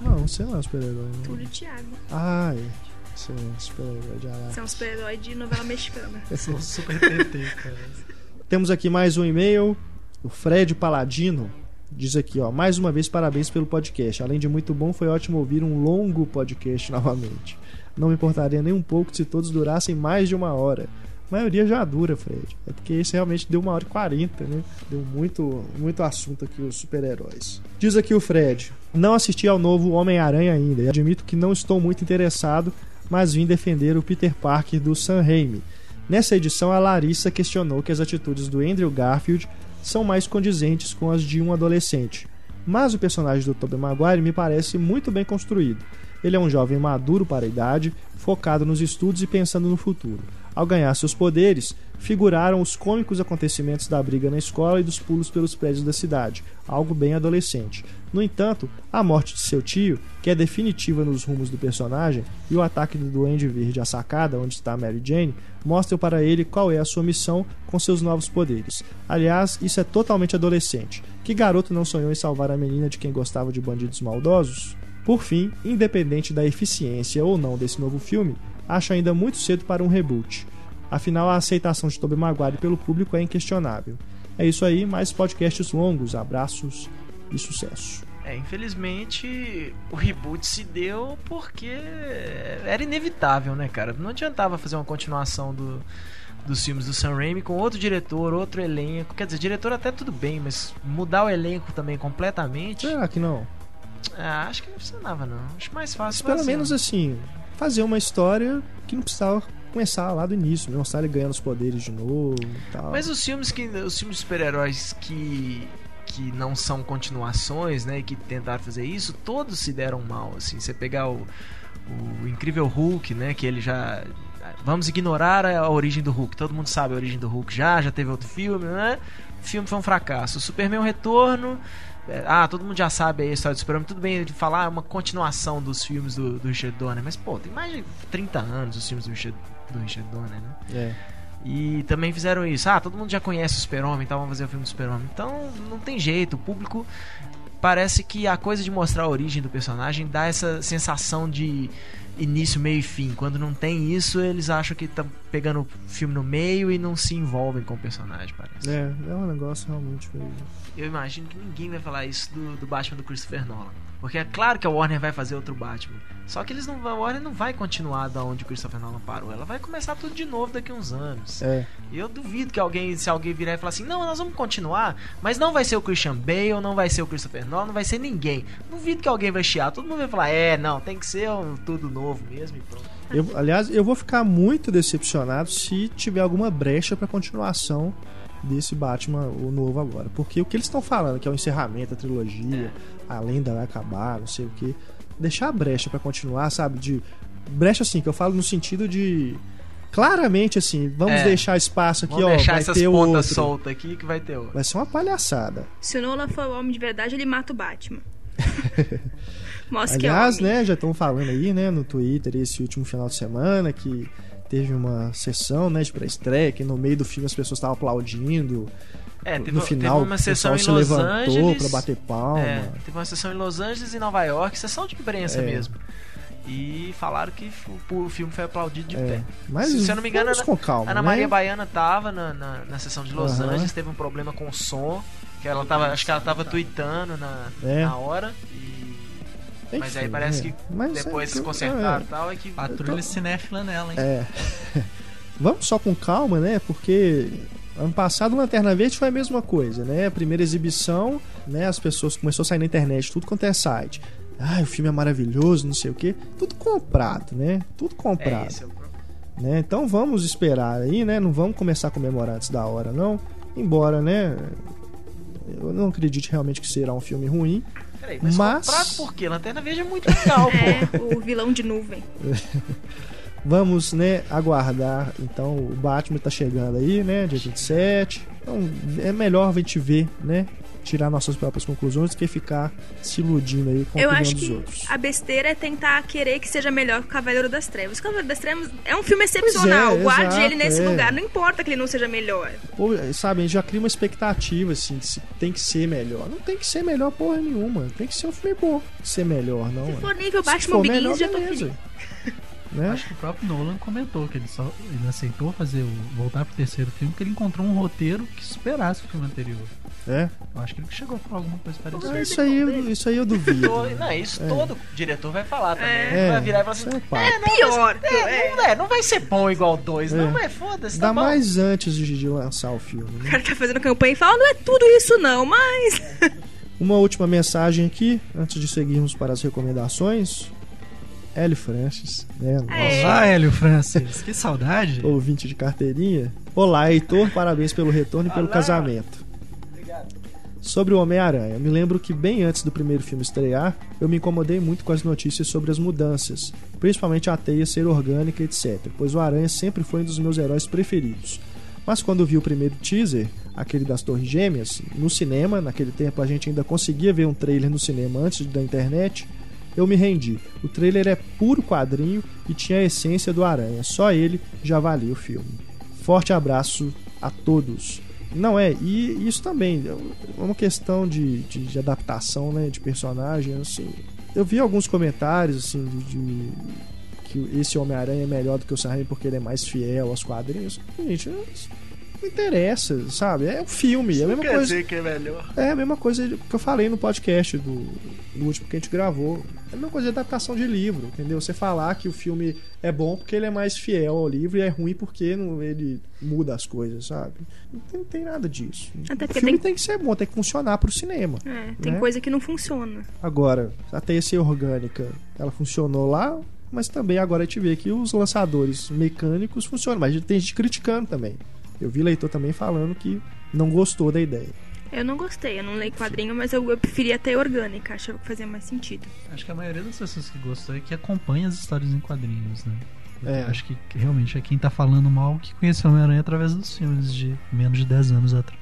Não, você não é um super-herói. Né? Túlio Thiago. Ah, é. Você é um super-herói de Você é um super-herói de novela mexicana. Eu sou super TT, cara. Temos aqui mais um e-mail. O Fred Paladino diz aqui, ó, mais uma vez parabéns pelo podcast. Além de muito bom, foi ótimo ouvir um longo podcast novamente. Não me importaria nem um pouco se todos durassem mais de uma hora. A maioria já dura, Fred. É porque esse realmente deu uma hora e quarenta, né? Deu muito, muito assunto aqui, os super-heróis. Diz aqui o Fred: Não assisti ao novo Homem-Aranha ainda e admito que não estou muito interessado, mas vim defender o Peter Parker do Sam Raimi. Nessa edição, a Larissa questionou que as atitudes do Andrew Garfield são mais condizentes com as de um adolescente. Mas o personagem do Tobey Maguire me parece muito bem construído. Ele é um jovem maduro para a idade, focado nos estudos e pensando no futuro. Ao ganhar seus poderes, figuraram os cômicos acontecimentos da briga na escola e dos pulos pelos prédios da cidade, algo bem adolescente. No entanto, a morte de seu tio, que é definitiva nos rumos do personagem, e o ataque do Duende Verde à sacada, onde está Mary Jane, mostram para ele qual é a sua missão com seus novos poderes. Aliás, isso é totalmente adolescente. Que garoto não sonhou em salvar a menina de quem gostava de bandidos maldosos? Por fim, independente da eficiência ou não desse novo filme, acho ainda muito cedo para um reboot. Afinal, a aceitação de Tobey Maguire pelo público é inquestionável. É isso aí, mais podcasts longos, abraços e sucesso. É, infelizmente o reboot se deu porque era inevitável, né, cara? Não adiantava fazer uma continuação do, dos filmes do Sam Raimi com outro diretor, outro elenco. Quer dizer, diretor até tudo bem, mas mudar o elenco também completamente. Será que não? Ah, acho que não funcionava, não. Acho mais fácil. Mas pelo fazer. menos assim, fazer uma história que não precisava começar lá do início, né? mostrar ele ganhando os poderes de novo e tal. Mas os filmes que os filmes de super-heróis que que não são continuações, né, e que tentaram fazer isso, todos se deram mal, assim. Você pegar o, o incrível Hulk, né, que ele já vamos ignorar a origem do Hulk. Todo mundo sabe a origem do Hulk já, já teve outro filme, né? O filme foi um fracasso. O Superman o Retorno, é, ah, todo mundo já sabe a história do Superman. Tudo bem de falar é uma continuação dos filmes do, do Richard Donner, mas pô, tem mais de 30 anos os filmes do Richard, do Richard Donner, né? É. E também fizeram isso. Ah, todo mundo já conhece o Super-Homem, então vamos fazer o filme do Super-Homem. Então, não tem jeito. O público parece que a coisa de mostrar a origem do personagem dá essa sensação de início, meio e fim. Quando não tem isso, eles acham que estão pegando o filme no meio e não se envolvem com o personagem, parece. É, é um negócio realmente meio... Eu imagino que ninguém vai falar isso do, do Batman do Christopher Nolan. Porque é claro que a Warner vai fazer outro Batman. Só que eles não, a Warner não vai continuar da onde o Christopher Nolan parou. Ela vai começar tudo de novo daqui a uns anos. É. Eu duvido que alguém, se alguém virar e falar assim, não, nós vamos continuar, mas não vai ser o Christian Bale, não vai ser o Christopher Nolan, não vai ser ninguém. Duvido que alguém vai chiar. Todo mundo vai falar, é, não, tem que ser um tudo novo mesmo e pronto. Eu, aliás, eu vou ficar muito decepcionado se tiver alguma brecha pra continuação desse Batman, o novo agora. Porque o que eles estão falando, que é o encerramento da trilogia, a lenda vai acabar, não sei o que. Deixar a brecha pra continuar, sabe? De. Brecha assim, que eu falo no sentido de. Claramente assim, vamos É. deixar espaço aqui, Vamos ó. deixar vai essas ter pontas outro. soltas aqui que vai ter outro. Vai ser uma palhaçada. Se o Nolan for o homem de verdade, ele mata o Batman. Mostra Aliás, que é homem. né, já estão falando aí, né, no Twitter esse último final de semana que teve uma sessão, né, de pré-estreia, que no meio do filme as pessoas estavam aplaudindo. É, teve, no final, teve uma o sessão pessoal em se Los levantou Angeles. pra bater palma. É, teve uma sessão em Los Angeles e Nova York, sessão de imprensa É. mesmo. E falaram que o, o filme foi aplaudido de É, pé. Mas Se eu não me engano, Ana- com calma, Ana né? Maria Baiana tava na, na, na sessão de Los Aham. Angeles, teve um problema com o som, que ela tava, acho que ela tava tweetando na, É. na hora. E... Mas aí Enfim, parece é. que Mas depois é se que- consertaram e tal, é que Patrulha cinéfila nela, hein? É. Vamos só com calma, né? Porque ano passado o Lanterna Verde foi a mesma coisa, né? A primeira exibição, né? As pessoas começou a sair na internet, tudo quanto é site. Ah, o filme é maravilhoso, não sei o quê. Tudo comprado, né? Tudo é comprado. esse é o problema. né? Então vamos esperar aí, né? Não vamos começar a comemorar antes da hora, não. Embora, né? Eu não acredite realmente que será um filme ruim. Peraí, mas, Mas- comprado por quê? Lanterna Verde é muito legal, pô. É, o vilão de nuvem. Vamos, né, aguardar. Então, o Batman tá chegando aí, né, dia 27. Então, é melhor a gente ver, né, tirar nossas próprias conclusões do que ficar se iludindo aí com Eu acho dos que outros. a besteira é tentar querer que seja melhor que o Cavaleiro das Trevas. O Cavaleiro das Trevas é um filme excepcional. Pois é, Guarde exato, ele nesse é. lugar. Não importa que ele não seja melhor. Pô, sabe, a gente já cria uma expectativa, assim, de se tem que ser melhor. Não tem que ser melhor porra nenhuma. Tem que ser um filme bom. Ser melhor, não. Se é. for nível Batman Begins, já tô feliz. Né? Acho que o próprio Nolan comentou que ele só ele aceitou fazer o, voltar pro terceiro filme porque ele encontrou um roteiro que superasse o filme anterior. É. Eu acho que ele chegou a falar alguma coisa parecida. Isso, aí, isso aí eu duvido. Tô- Não, isso É. todo diretor vai falar também. É, vai virar e falar assim. isso é. É, não, Pior. mas- é, não, é, não vai ser bom igual dois, É. não, mas foda-se. Ainda Tá bom. mais antes de, de lançar o filme. O Né? cara tá fazendo campanha e fala, não é tudo isso não, mas... Uma última mensagem aqui, antes de seguirmos para as recomendações. Hélio Francis, né? Olá, Hélio Francis. Que saudade. ouvinte de carteirinha. Olá, Heitor, parabéns pelo retorno e pelo Olá. casamento. Sobre o Homem-Aranha, me lembro que bem antes do primeiro filme estrear, eu me incomodei muito com as notícias sobre as mudanças, principalmente a teia ser orgânica, etc., pois o Aranha sempre foi um dos meus heróis preferidos. Mas quando vi o primeiro teaser, aquele das Torres Gêmeas, no cinema, naquele tempo a gente ainda conseguia ver um trailer no cinema antes da internet, eu me rendi. O trailer é puro quadrinho e tinha a essência do Aranha, só ele já valia o filme. Forte abraço a todos. Não é, e isso também é uma questão de, de, de adaptação, né, de personagem, assim. Eu vi alguns comentários, assim, de, de que esse Homem-Aranha é melhor do que o Sam Raimi porque ele é mais fiel aos quadrinhos. Gente, isso não interessa, sabe? É um filme, é a mesma Quer coisa. dizer que é melhor. É a mesma coisa que eu falei no podcast do, do último que a gente gravou. É a mesma coisa de adaptação de livro, entendeu? Você falar que o filme é bom porque ele é mais fiel ao livro e é ruim porque não, ele muda as coisas, sabe? Não tem, não tem nada disso. Até o filme tem- tem... que ser bom, tem que funcionar pro cinema. É, tem Né? coisa que não funciona. Agora, a ser orgânica, ela funcionou lá, mas também agora a gente vê que os lançadores mecânicos funcionam. Mas tem gente criticando também. Eu vi leitor também falando que não gostou da ideia. Eu não gostei, eu não leio quadrinho, mas eu, eu preferia ter orgânica, achava que fazia mais sentido. Acho que a maioria das pessoas que gostou é que acompanha as histórias em quadrinhos, né? É. Acho que realmente é quem tá falando mal que conheceu Homem-Aranha através dos filmes de menos de 10 anos atrás.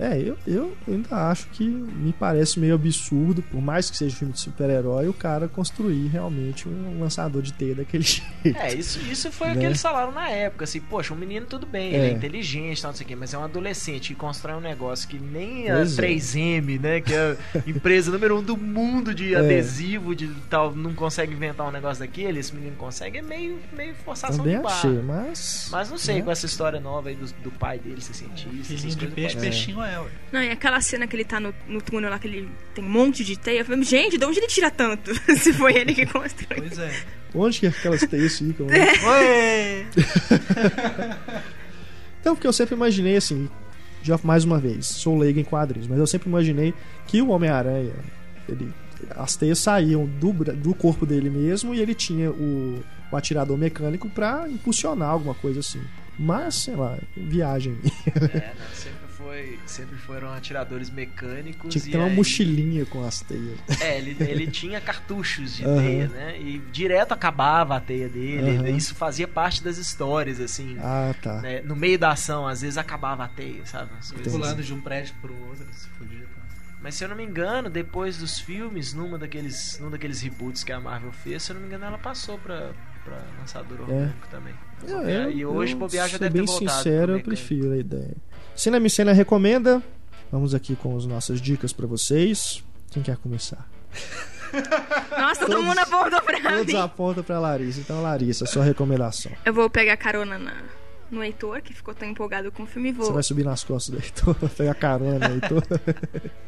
É, eu, eu ainda acho que me parece meio absurdo, por mais que seja um filme de super-herói, o cara construir realmente um lançador de teia daquele jeito. É, isso, isso foi o Né? que eles falaram na época, assim, poxa, um menino tudo bem, É. ele é inteligente, tal, não sei o quê, mas é um adolescente que constrói um negócio que nem a Pois é. 3M, né, que é a empresa número um do mundo de É. adesivo, de tal, não consegue inventar um negócio daquele, esse menino consegue, é meio, meio forçação Também de barra. achei, mas. Mas não sei, né? com essa história nova aí do, do pai dele ser cientista, essas Filhinho de peixe, peixinho é, ué. Não, e aquela cena que ele tá no, no túnel lá, que ele tem um monte de teia, eu falei, gente, de onde ele tira tanto? Se foi ele que construiu. Pois é. Onde que aquelas teias ficam? né? Ué! Então, porque eu sempre imaginei assim, já mais uma vez, sou leigo em quadrinhos, mas eu sempre imaginei que o Homem-Aranha, ele, as teias saíam do, do corpo dele mesmo e ele tinha o, o atirador mecânico pra impulsionar alguma coisa assim. Mas, sei lá, viagem. É, não, sempre, foi, sempre foram atiradores mecânicos. Tinha que e ter uma aí- mochilinha com as teias. É, ele, ele tinha cartuchos de Aham. teia, né? E direto acabava a teia dele. Aham. Isso fazia parte das histórias, assim. Ah, tá. né? No meio da ação, às vezes acabava a teia, sabe? Assim. de um prédio pro outro, se fudia. Mas se eu não me engano, depois dos filmes, numa daqueles, num daqueles reboots que a Marvel fez, se eu não me engano, ela passou pra, pra lançador orgânico também. Eu, e hoje, eu, bobear já ser deve bem ter voltado. sincero, pro eu prefiro a ideia. Cinema Cena recomenda. Vamos aqui com as nossas dicas pra vocês. Quem quer começar? Nossa, todo Todos- mundo apontou pra Todos mim. apontam pra Larissa. Então, Larissa, sua recomendação. Eu vou pegar carona na, no Heitor, que ficou tão empolgado com o filme, e Você vou, vai subir nas costas do Heitor, pegar carona no Heitor.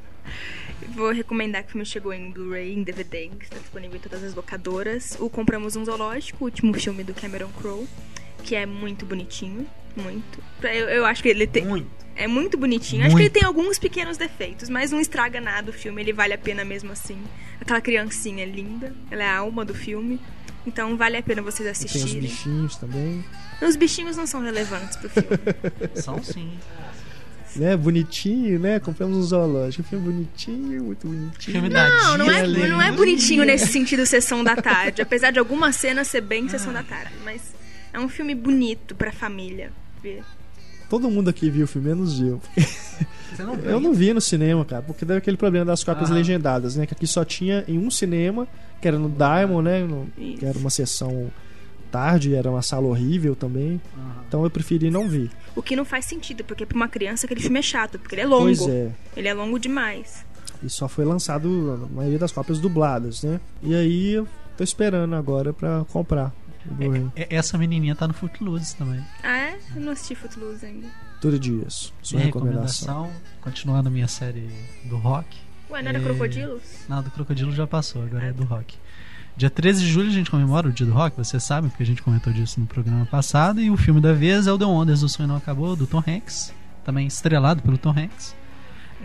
vou recomendar que o filme chegou em Blu-ray, em DVD, que está disponível em todas as locadoras. O Compramos um Zoológico, o último filme do Cameron Crowe, que é muito bonitinho, muito. Eu, eu acho que ele tem... Muito. É muito bonitinho. Acho que ele tem alguns pequenos defeitos, mas não estraga nada o filme. Ele vale a pena mesmo assim. Aquela criancinha é linda, ela é a alma do filme. Então vale a pena vocês Tem os assistirem. bichinhos também. Os bichinhos não são relevantes pro filme. São sim. Né? Bonitinho, né? Compramos um zoológico. Filme bonitinho, muito bonitinho. Filme da Não, não é, não é bonitinho nesse sentido sessão da tarde. Apesar de algumas cenas ser bem sessão da tarde. Mas é um filme bonito pra família ver. Todo mundo aqui viu o filme, menos eu. Você não Eu não vi no cinema, cara, porque deu aquele problema das cópias Ah. legendadas, né? Que aqui só tinha em um cinema, que era no Diamond, né? no- que era uma sessão tarde, era uma sala horrível também. Aham. Então eu preferi não ver. O que não faz sentido, porque pra uma criança aquele filme é chato, porque ele é longo. Pois é. Ele é longo demais. E só foi lançado a maioria das cópias dubladas, né? E aí eu tô esperando agora pra comprar. Blu-ray. É- Essa menininha tá no Footloose também. Ah, é? Eu não assisti Footloose ainda. Todo dias. Sua Minha recomendação. recomendação, continuando a minha série do rock. Ué, não era É. Crocodilos? Não, do Crocodilo já passou, agora é do rock. Dia 13 de julho a gente comemora o dia do rock, vocês sabem, porque a gente comentou disso no programa passado. E o filme da vez é o The Wonders, O Sonho Não Acabou, do Tom Hanks. Também estrelado pelo Tom Hanks.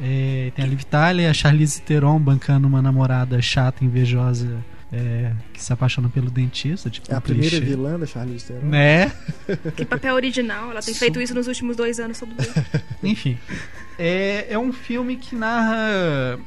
É, tem a Liv Tyler, a Charlize Theron bancando uma namorada chata, invejosa, é, que se apaixona pelo dentista. Tipo, É a um primeira clichê. vilã da Charlize Theron. Né? Que papel original. Ela tem feito isso nos últimos dois anos todo dia. Enfim. É, é um filme que narra.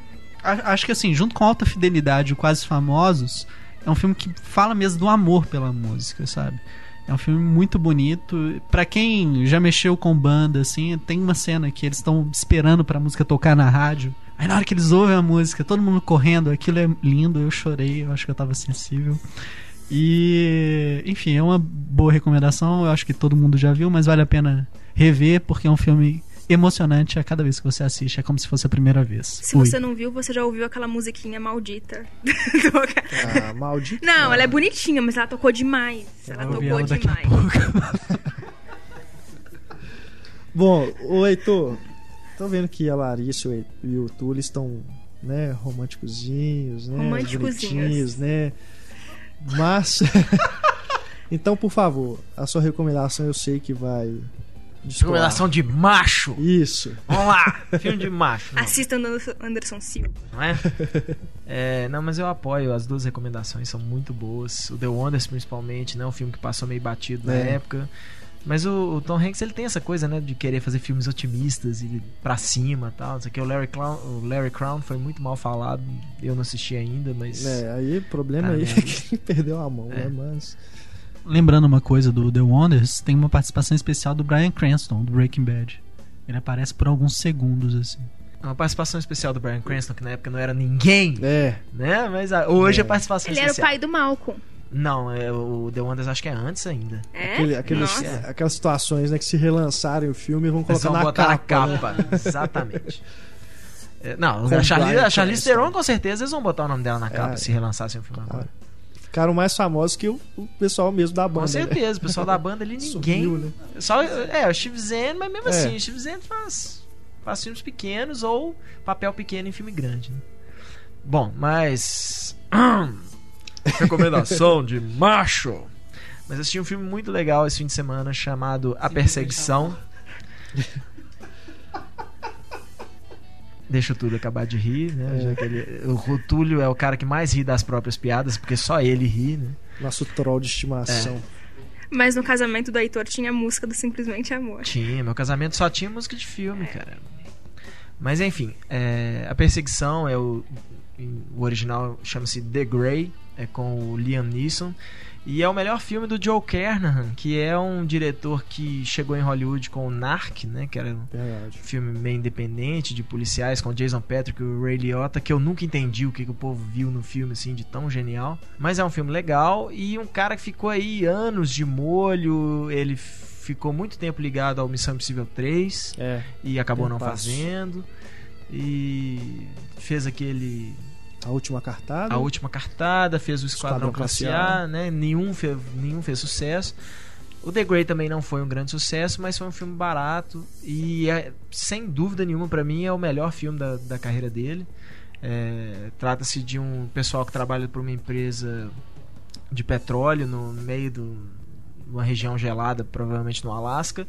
a- Acho que assim, junto com Alta Fidelidade e o Quase Famosos, é um filme que fala mesmo do amor pela música, sabe? É um filme muito bonito. Pra quem já mexeu com banda, assim, tem uma cena que eles estão esperando pra música tocar na rádio. Aí na hora que eles ouvem a música, todo mundo correndo, aquilo é lindo, eu chorei, eu acho que eu tava sensível. E, enfim, é uma boa recomendação, eu acho que todo mundo já viu, mas vale a pena rever, porque é um filme emocionante a cada vez que você assiste, é como se fosse a primeira vez. Se Ui. você não viu, você já ouviu aquela musiquinha maldita. Ah, maldito. não, ela é bonitinha, mas ela tocou demais. Ela Eu tocou ela daqui a demais. pouco. Bom, ô Heitor, tô vendo que a Larissa e o- Túlio estão, né, românticozinhos, né? Românticozinhos. bonitinhos, né? Mas. então, por favor, a sua recomendação eu sei que vai. destoar. Recomendação de macho. Isso. Vamos lá, filme de macho. Não, Assista Anderson- Silva. não é? É, Não, mas eu apoio, as duas recomendações são muito boas. O The Wonders, principalmente, né? Um filme que passou meio batido na É. época. Mas o, o Tom Hanks, ele tem essa coisa, né? De querer fazer filmes otimistas e pra cima e tal. Isso aqui, o Larry, Crown, o Larry Crown foi muito mal falado. Eu não assisti ainda, mas... É, aí o problema Ah, aí é. é que perdeu a mão, É. né? Mas. Lembrando uma coisa do The Wonders, tem uma participação especial do Brian Cranston, do Breaking Bad. Ele aparece por alguns segundos, assim. Uma participação especial do Brian Cranston, que na época não era ninguém, É, né? Mas ah, hoje É. a participação Ele era o especial. pai do Malcolm. Não, é, o The Wonders acho que é antes ainda. É? aquele- aqueles- Nossa. aquelas situações né, que se relançarem o filme vão colocar vão na botar capa. na né? capa. Exatamente. É, não, a Charlize, a Charlize. Theron com certeza eles vão botar o nome dela na capa É. se relançassem o filme agora. Ficaram mais famosos que o, o pessoal mesmo da banda. Com certeza, o pessoal da banda ali, Né? ninguém. Sumiu, né? Só, é, o Steve Zahn, mas mesmo É. assim, o Steve Zahn faz, faz filmes pequenos ou papel pequeno em filme grande. Né? Bom, mas. Recomendação de macho. Mas eu assisti um filme muito legal esse fim de semana chamado A Perseguição. Deixa o Túlio acabar de rir, né? É. Já que ele- o Túlio é o cara que mais ri das próprias piadas, porque só ele ri, né? Nosso troll de estimação. É. Mas no casamento do Heitor tinha música do Simplesmente Amor. Tinha, meu casamento só tinha música de filme, cara. Mas enfim, é, a perseguição é o. O original chama-se The Grey, é com o Liam Neeson. E é o melhor filme do Joe Carnahan, que é um diretor que chegou em Hollywood com o Narc, né? Que era um Verdade. filme meio independente de policiais com Jason Patrick e o Ray Liotta, que eu nunca entendi o que, que o povo viu no filme assim de tão genial. Mas é um filme legal e um cara que ficou aí anos de molho, ele ficou muito tempo ligado ao Missão Impossível 3 É, e acabou não Tempasso. fazendo. E fez aquele a última cartada. a última cartada, fez o Esquadrão, Esquadrão Classe A, né? Nenhum fez, nenhum fez sucesso. O The Grey também não foi um grande sucesso, mas foi um filme barato e é, sem dúvida nenhuma pra mim é o melhor filme da, da carreira dele. É, Trata-se de um pessoal que trabalha para uma empresa de petróleo no meio de uma região gelada, provavelmente no Alasca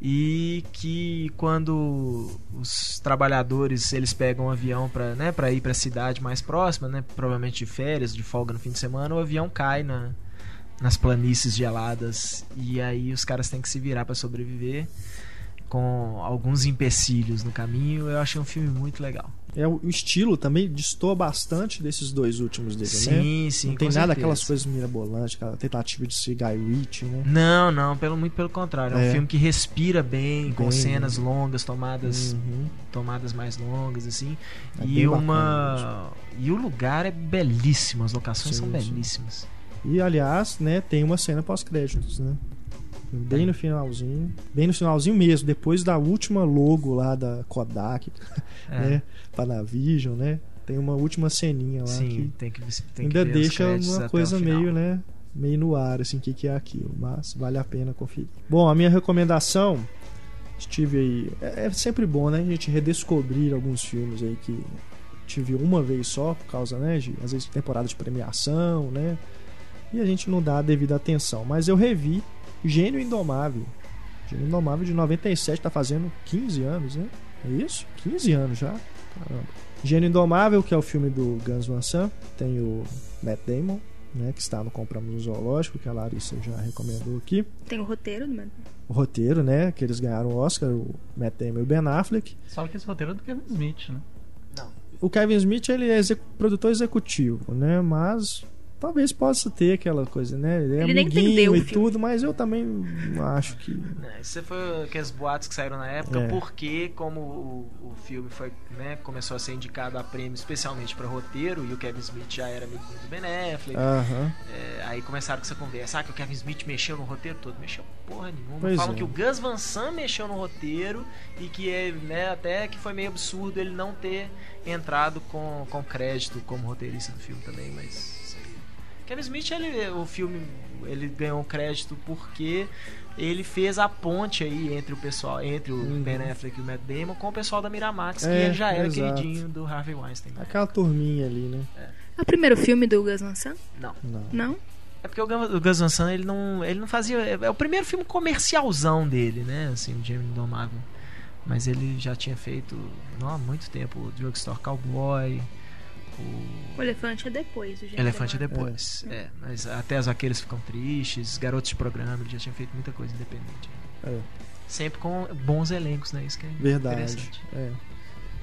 e que quando os trabalhadores eles pegam um avião para né, pra ir para a cidade mais próxima, né, provavelmente de férias, de folga no fim de semana, o avião cai na, nas planícies geladas. E aí os caras têm que se virar para sobreviver com alguns empecilhos no caminho. Eu achei um filme muito legal. É, o estilo também destoa bastante desses dois últimos dele, né? Sim, sim. Não tem com nada certeza. aquelas coisas mirabolantes, aquela tentativa de ser Guy Ritchie, né? Não, não, pelo muito pelo contrário. É, um É. filme que respira bem, com Bem, cenas longas, tomadas Uhum. tomadas mais longas assim É e uma e o lugar é belíssimo as locações Sim, são sim. belíssimas E aliás, né, tem uma cena pós-créditos, né? Bem no finalzinho. Bem no finalzinho mesmo, depois da última logo lá da Kodak, é, né? Panavision, né? Tem uma última ceninha lá sim que tem que tem que ainda os deixa uma coisa meio, né? meio no ar, assim, o que, que é aquilo. Mas vale a pena conferir. Bom, a minha recomendação, estive aí. É, é sempre bom, né? A gente redescobrir alguns filmes aí que tive uma vez só, por causa, né, de, às vezes, temporada de premiação, né? E a gente não dá a devida atenção. Mas eu revi Gênio Indomável. Gênio Indomável de 97, tá fazendo 15 anos, né? É isso? 15 anos já? Caramba. Gênio Indomável, que é o filme do Guns Van Sant, tem o Matt Damon, né, que está no Compramos no Zoológico, que a Larissa já recomendou aqui. Tem o roteiro do Matt O roteiro, né, que eles ganharam o Oscar, o Matt Damon e o Ben Affleck. Só que esse roteiro é do Kevin Smith, né? O Kevin Smith, ele é exec- produtor executivo, né, mas talvez possa ter aquela coisa, né, ele é Ele nem entendeu o e filme. tudo, mas eu também acho que... É, Isso foi aqueles boatos que saíram na época, É. porque como o, o filme foi, né, começou a ser indicado a prêmio especialmente para roteiro, e o Kevin Smith já era amiguinho do Ben Affleck, Aham. é, aí começaram com essa conversa, ah, que o Kevin Smith mexeu no roteiro todo, mexeu porra nenhuma. Pois Falam é. que o Gus Van Sant mexeu no roteiro e que ele, né, até que foi meio absurdo ele não ter entrado com, com crédito como roteirista do filme também, mas. Kevin Smith, ele, o filme, ele ganhou crédito porque ele fez a ponte aí entre o pessoal, entre o Uhum. Ben Affleck e o Matt Damon com o pessoal da Miramax, que É, ele já era exato. queridinho do Harvey Weinstein. né? Aquela turminha ali, né? É o primeiro filme do Gus Van Sant? Não. Não. Não? É porque o Gus Van Sant, ele não, ele não fazia. É, é o primeiro filme comercialzão dele, né? Assim, o Jamie Indomável. Mas ele já tinha feito não, há muito tempo o Drugstore Cowboy, o O Elefante é depois do Gênio Elefante é depois. É. mas até os vaqueiros ficam tristes, garotos de programa, ele já tinha feito muita coisa independente. É. Sempre com bons elencos, né? Isso que é Verdade. interessante. É.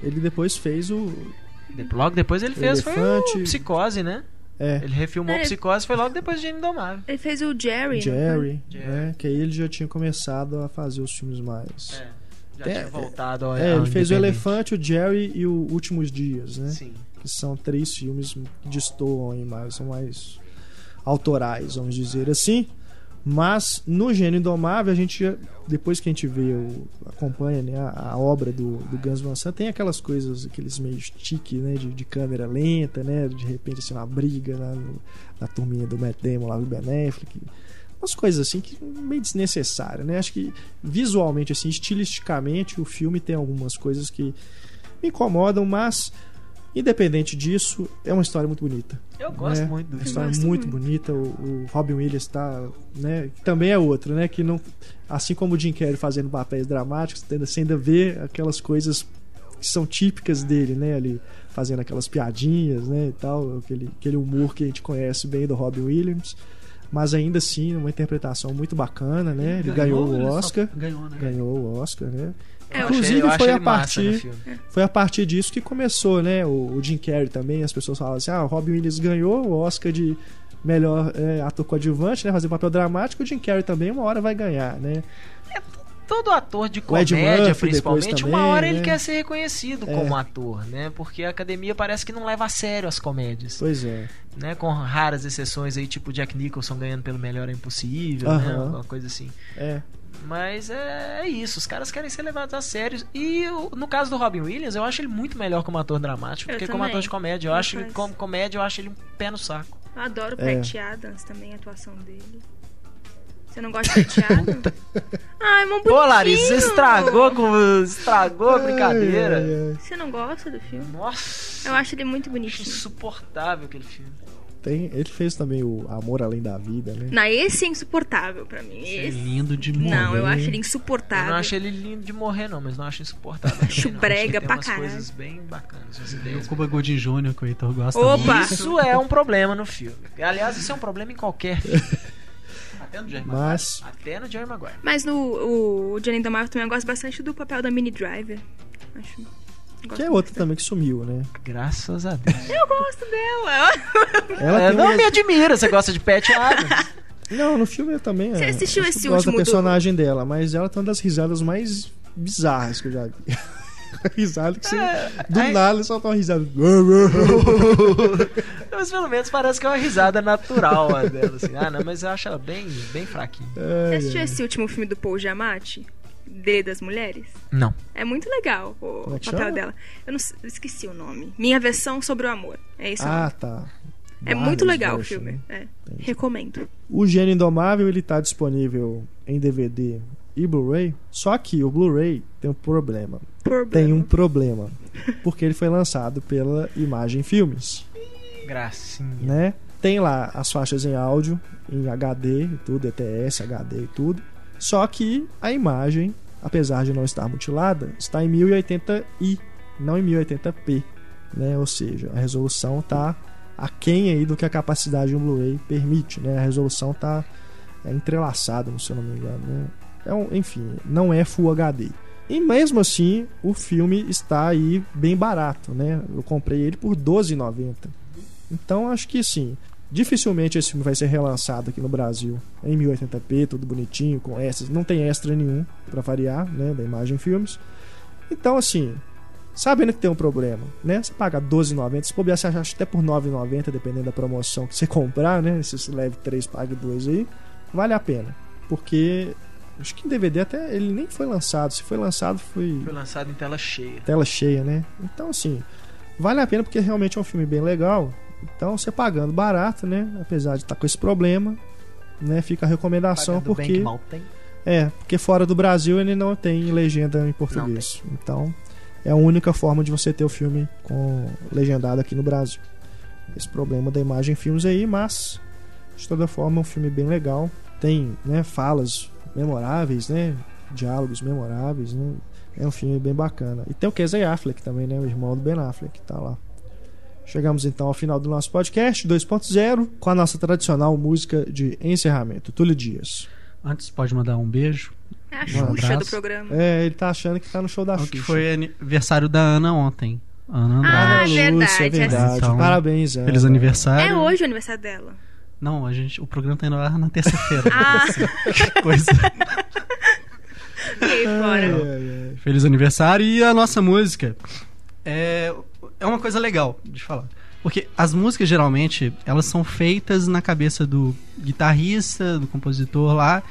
Ele depois fez o. De- Logo depois ele fez foi o Elefante. Psicose, né? É, Ele refilmou É. Psicose, foi logo depois de Indomável. Ele fez o Jerry. Jerry, Jerry. né? Que aí ele já tinha começado a fazer os filmes mais. É, já É, tinha voltado ao, É, ao ele fez o. Elefante, o Jerry e o Últimos Dias, né? Sim. Que são três filmes que destoam mais, são mais autorais, vamos dizer assim. Mas no Gênio Indomável, a gente, depois que a gente vê, o, acompanha né, a, a obra do, do Guns Van Sant, tem aquelas coisas, aqueles meio tique, né, de, de câmera lenta, né, de repente assim, uma briga no- na turminha do Matt Damon, lá do Ben Affleck, umas coisas assim que meio desnecessárias, né, acho que visualmente, assim, estilisticamente, o filme tem algumas coisas que me incomodam, mas independente disso, é uma história muito bonita. Eu gosto né? muito do Uma história muito muito. bonita. O, o Robin Williams tá, né? Também é outro, né? Que não, assim como o Jim Carrey fazendo papéis dramáticos, você ainda, vê aquelas coisas que são típicas dele, né? Ali fazendo aquelas piadinhas, né? E tal, aquele, aquele humor que a gente conhece bem do Robin Williams. Mas ainda assim, uma interpretação muito bacana, né? Ele ganhou, ele o só Oscar. Ganhou, né? Ganhou o Oscar, né? É, Eu Inclusive, achei foi a ele partir-. Foi a partir disso que começou, né? O, o Jim Carrey também, as pessoas falavam assim: ah, o Robin Williams ganhou o Oscar de melhor é, ator coadjuvante, né? Fazer papel dramático, o Jim Carrey também uma hora vai ganhar, né? Todo ator de comédia, Murphy principalmente, depois uma também, hora ele né? quer ser reconhecido É. como ator, né? Porque a academia parece que não leva a sério as comédias, Pois é. né? Com raras exceções aí, tipo Jack Nicholson ganhando pelo Melhor é Impossível, né? Aham. Uma coisa assim. É. Mas é, é isso, os caras querem ser levados a sério. E o- no caso do Robin Williams, eu acho ele muito melhor como ator dramático do que como ator de comédia. Eu Ele acho faz. como comédia, eu acho ele um pé no saco. Eu adoro É. Pat Adams também, a atuação dele. Você não gosta de Adams? Ai, mó bonitinho. Pô, Larissa, você estragou, com, estragou a brincadeira. Ai, ai, ai. Você não gosta do filme? Nossa, Eu acho ele muito bonitinho. insuportável aquele filme. Tem, ele fez também o Amor Além da Vida, né? Não, esse é insuportável pra mim. É Esse... lindo de morrer. Não, eu acho ele Eu insuportável. não acho ele lindo de morrer, não, mas não acho insuportável. Acho brega que tem pra caralho. coisas bem bacanas, o. Cuba Gooding Jr., que o Heitor gosta Opa! muito. Isso é um problema no filme. Aliás, isso é um problema em qualquer filme. Até no Jerry Mas- Maguire. Até no Jerry Maguire. Mas no o, o Johnny também eu gosto bastante do papel da Mini Driver. Acho. Que é outra também que sumiu, né? Graças a Deus. Eu gosto dela. Ela É, tem não me admira, você gosta de Pat Adams. Não, no filme eu também. Você é, assistiu que esse eu gosto último da do- personagem dela, mas ela tem uma das risadas mais bizarras que eu já vi. risada que você. do aí- nada solta uma risada. mas pelo menos parece que é uma risada natural a dela. Assim. Ah, não, mas eu acho ela bem, bem fraquinha. Você Ai, assistiu ai. esse último filme do Paul Giamatti? Dele das mulheres? Não. É muito legal o Como é papel chama? dela. Eu não eu esqueci o nome. Minha versão sobre o amor. É isso. Ah, tá. É Marvel's muito legal o version, filme. né? É. Recomendo. O Gênio Indomável ele tá disponível em DVD e Blu-ray, só que o Blu-ray tem um problema. Problema. Tem um problema, porque ele foi lançado pela Imagem Filmes, Gracinha. né? Tem lá as faixas em áudio, em HD e tudo, ETS, HD e tudo. Só que a imagem, apesar de não estar mutilada, está em 1080i, não em 1080p, né? Ou seja, a resolução está aquém aí do que a capacidade de um Blu-ray permite, né? A resolução está é, entrelaçada, se eu não me engano, né? É enfim, não é Full HD. E mesmo assim, o filme está aí bem barato, né? Eu comprei ele por R$ 12,90. Então acho que sim. Dificilmente esse filme vai ser relançado aqui no Brasil em 1080p, tudo bonitinho, com extras. Não tem extra nenhum para variar, né? Da imagem filmes. Então, assim, sabendo que tem um problema, né? Você paga R$12,90, se bobear, você acha até por R$9,90, dependendo da promoção que você comprar, né? Se você leve 3, pague 2 aí, vale a pena. Porque acho que em DVD até ele nem foi lançado. Se foi lançado, foi Foi lançado em tela cheia. tela cheia, né? Então, assim, vale a pena porque realmente é um filme bem legal. Então, você pagando barato, né? Apesar de estar com esse problema, né? Fica a recomendação Pagando bem porque que mal tem. é, porque fora do Brasil ele não tem legenda em português. Então, é a única forma de você ter o filme com legendado aqui no Brasil. Esse problema da imagem em filmes aí, mas de toda forma é um filme bem legal. Tem, né, falas memoráveis, né, diálogos memoráveis, né? É um filme bem bacana. E tem o Casey Affleck também, né, o irmão do Ben Affleck que tá lá. Chegamos então ao final do nosso podcast 2.0 com a nossa tradicional música de encerramento. Túlio Dias. Antes, pode mandar um beijo. É a Um Xuxa abraço. do programa. É, ele tá achando que tá no show da O Xuxa. que foi aniversário da Ana ontem. Ana Andrade. Ah, Lúcia, é verdade, verdade. Então, Parabéns, Ana. Feliz aniversário. É hoje o aniversário dela. Não, a gente, o programa tá indo ar na terça-feira. Ah. Que coisa. Fora. ai, ai. Feliz aniversário. E a nossa música é, é uma coisa legal de falar. Porque as músicas, geralmente, elas são feitas na cabeça do guitarrista, do compositor lá,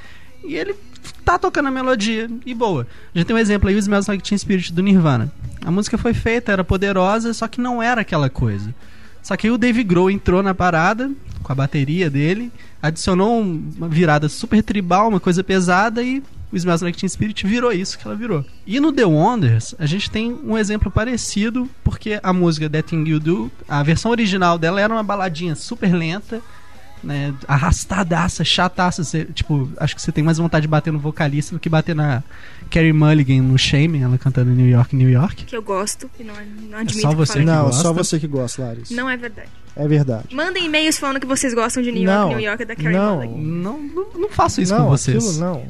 e ele tá tocando a melodia, e boa. A gente tem um exemplo aí, o Smells Like Teen Spirit, do Nirvana. A música foi feita, era poderosa, só que não era aquela coisa. Só que aí o Dave Grohl entrou na parada, com a bateria dele, adicionou um- uma virada super tribal, uma coisa pesada, e o Smells Like Teen Spirit virou isso que ela virou. E no The Wonders, a gente tem um exemplo parecido, porque a música That Thing You Do, a versão original dela era uma baladinha super lenta, né, arrastadaça, chataça, você, tipo, acho que você tem mais vontade de bater no vocalista do que bater na Carrie Mulligan no Shame, ela cantando New York, New York. Que eu gosto e não, não admito só que você fale. que Não, gosta? só você que gosta, Larissa. Não é verdade. É verdade. Mandem e-mails falando que vocês gostam de New York, Não, New York é da Carrie não. Mulligan. Não, não, não faço isso não, com vocês. aquilo não.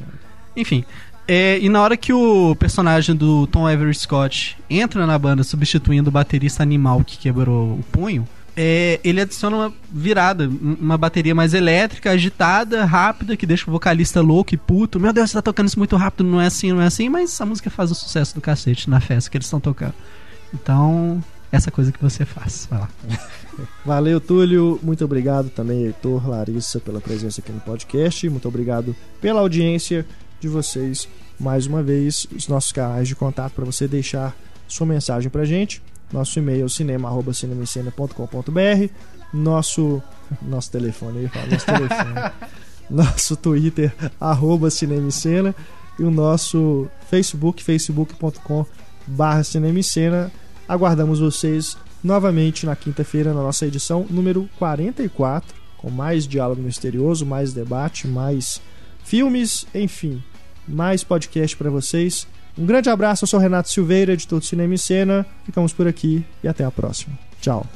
Enfim. é, e na hora que o personagem do Tom Everett Scott entra na banda substituindo o baterista animal que quebrou o punho, é, ele adiciona uma virada, um- uma bateria mais elétrica, agitada, rápida, que deixa o vocalista louco e puto. Meu Deus, você tá tocando isso muito rápido, não é assim, não é assim, mas a música faz o sucesso do cacete na festa que eles estão tocando. Então, essa coisa que você faz. Vai lá. Valeu, Túlio. Muito obrigado também, Heitor, Larissa, pela presença aqui no podcast. Muito obrigado pela audiência de vocês mais uma vez. Os nossos canais de contato para você deixar sua mensagem pra gente. Nosso e-mail cinema@cinemicena.com.br. Nosso nosso telefone, ia falar, nosso telefone. nosso Twitter arroba Cinemicena e o nosso Facebook facebook.com barra Cinemicena. Aguardamos vocês novamente na quinta-feira na nossa edição número 44, com mais diálogo misterioso, mais debate, mais filmes, enfim, mais podcast para vocês. Um grande abraço, eu sou Renato Silveira, editor do Cinema e Cena. Ficamos por aqui e até a próxima. Tchau.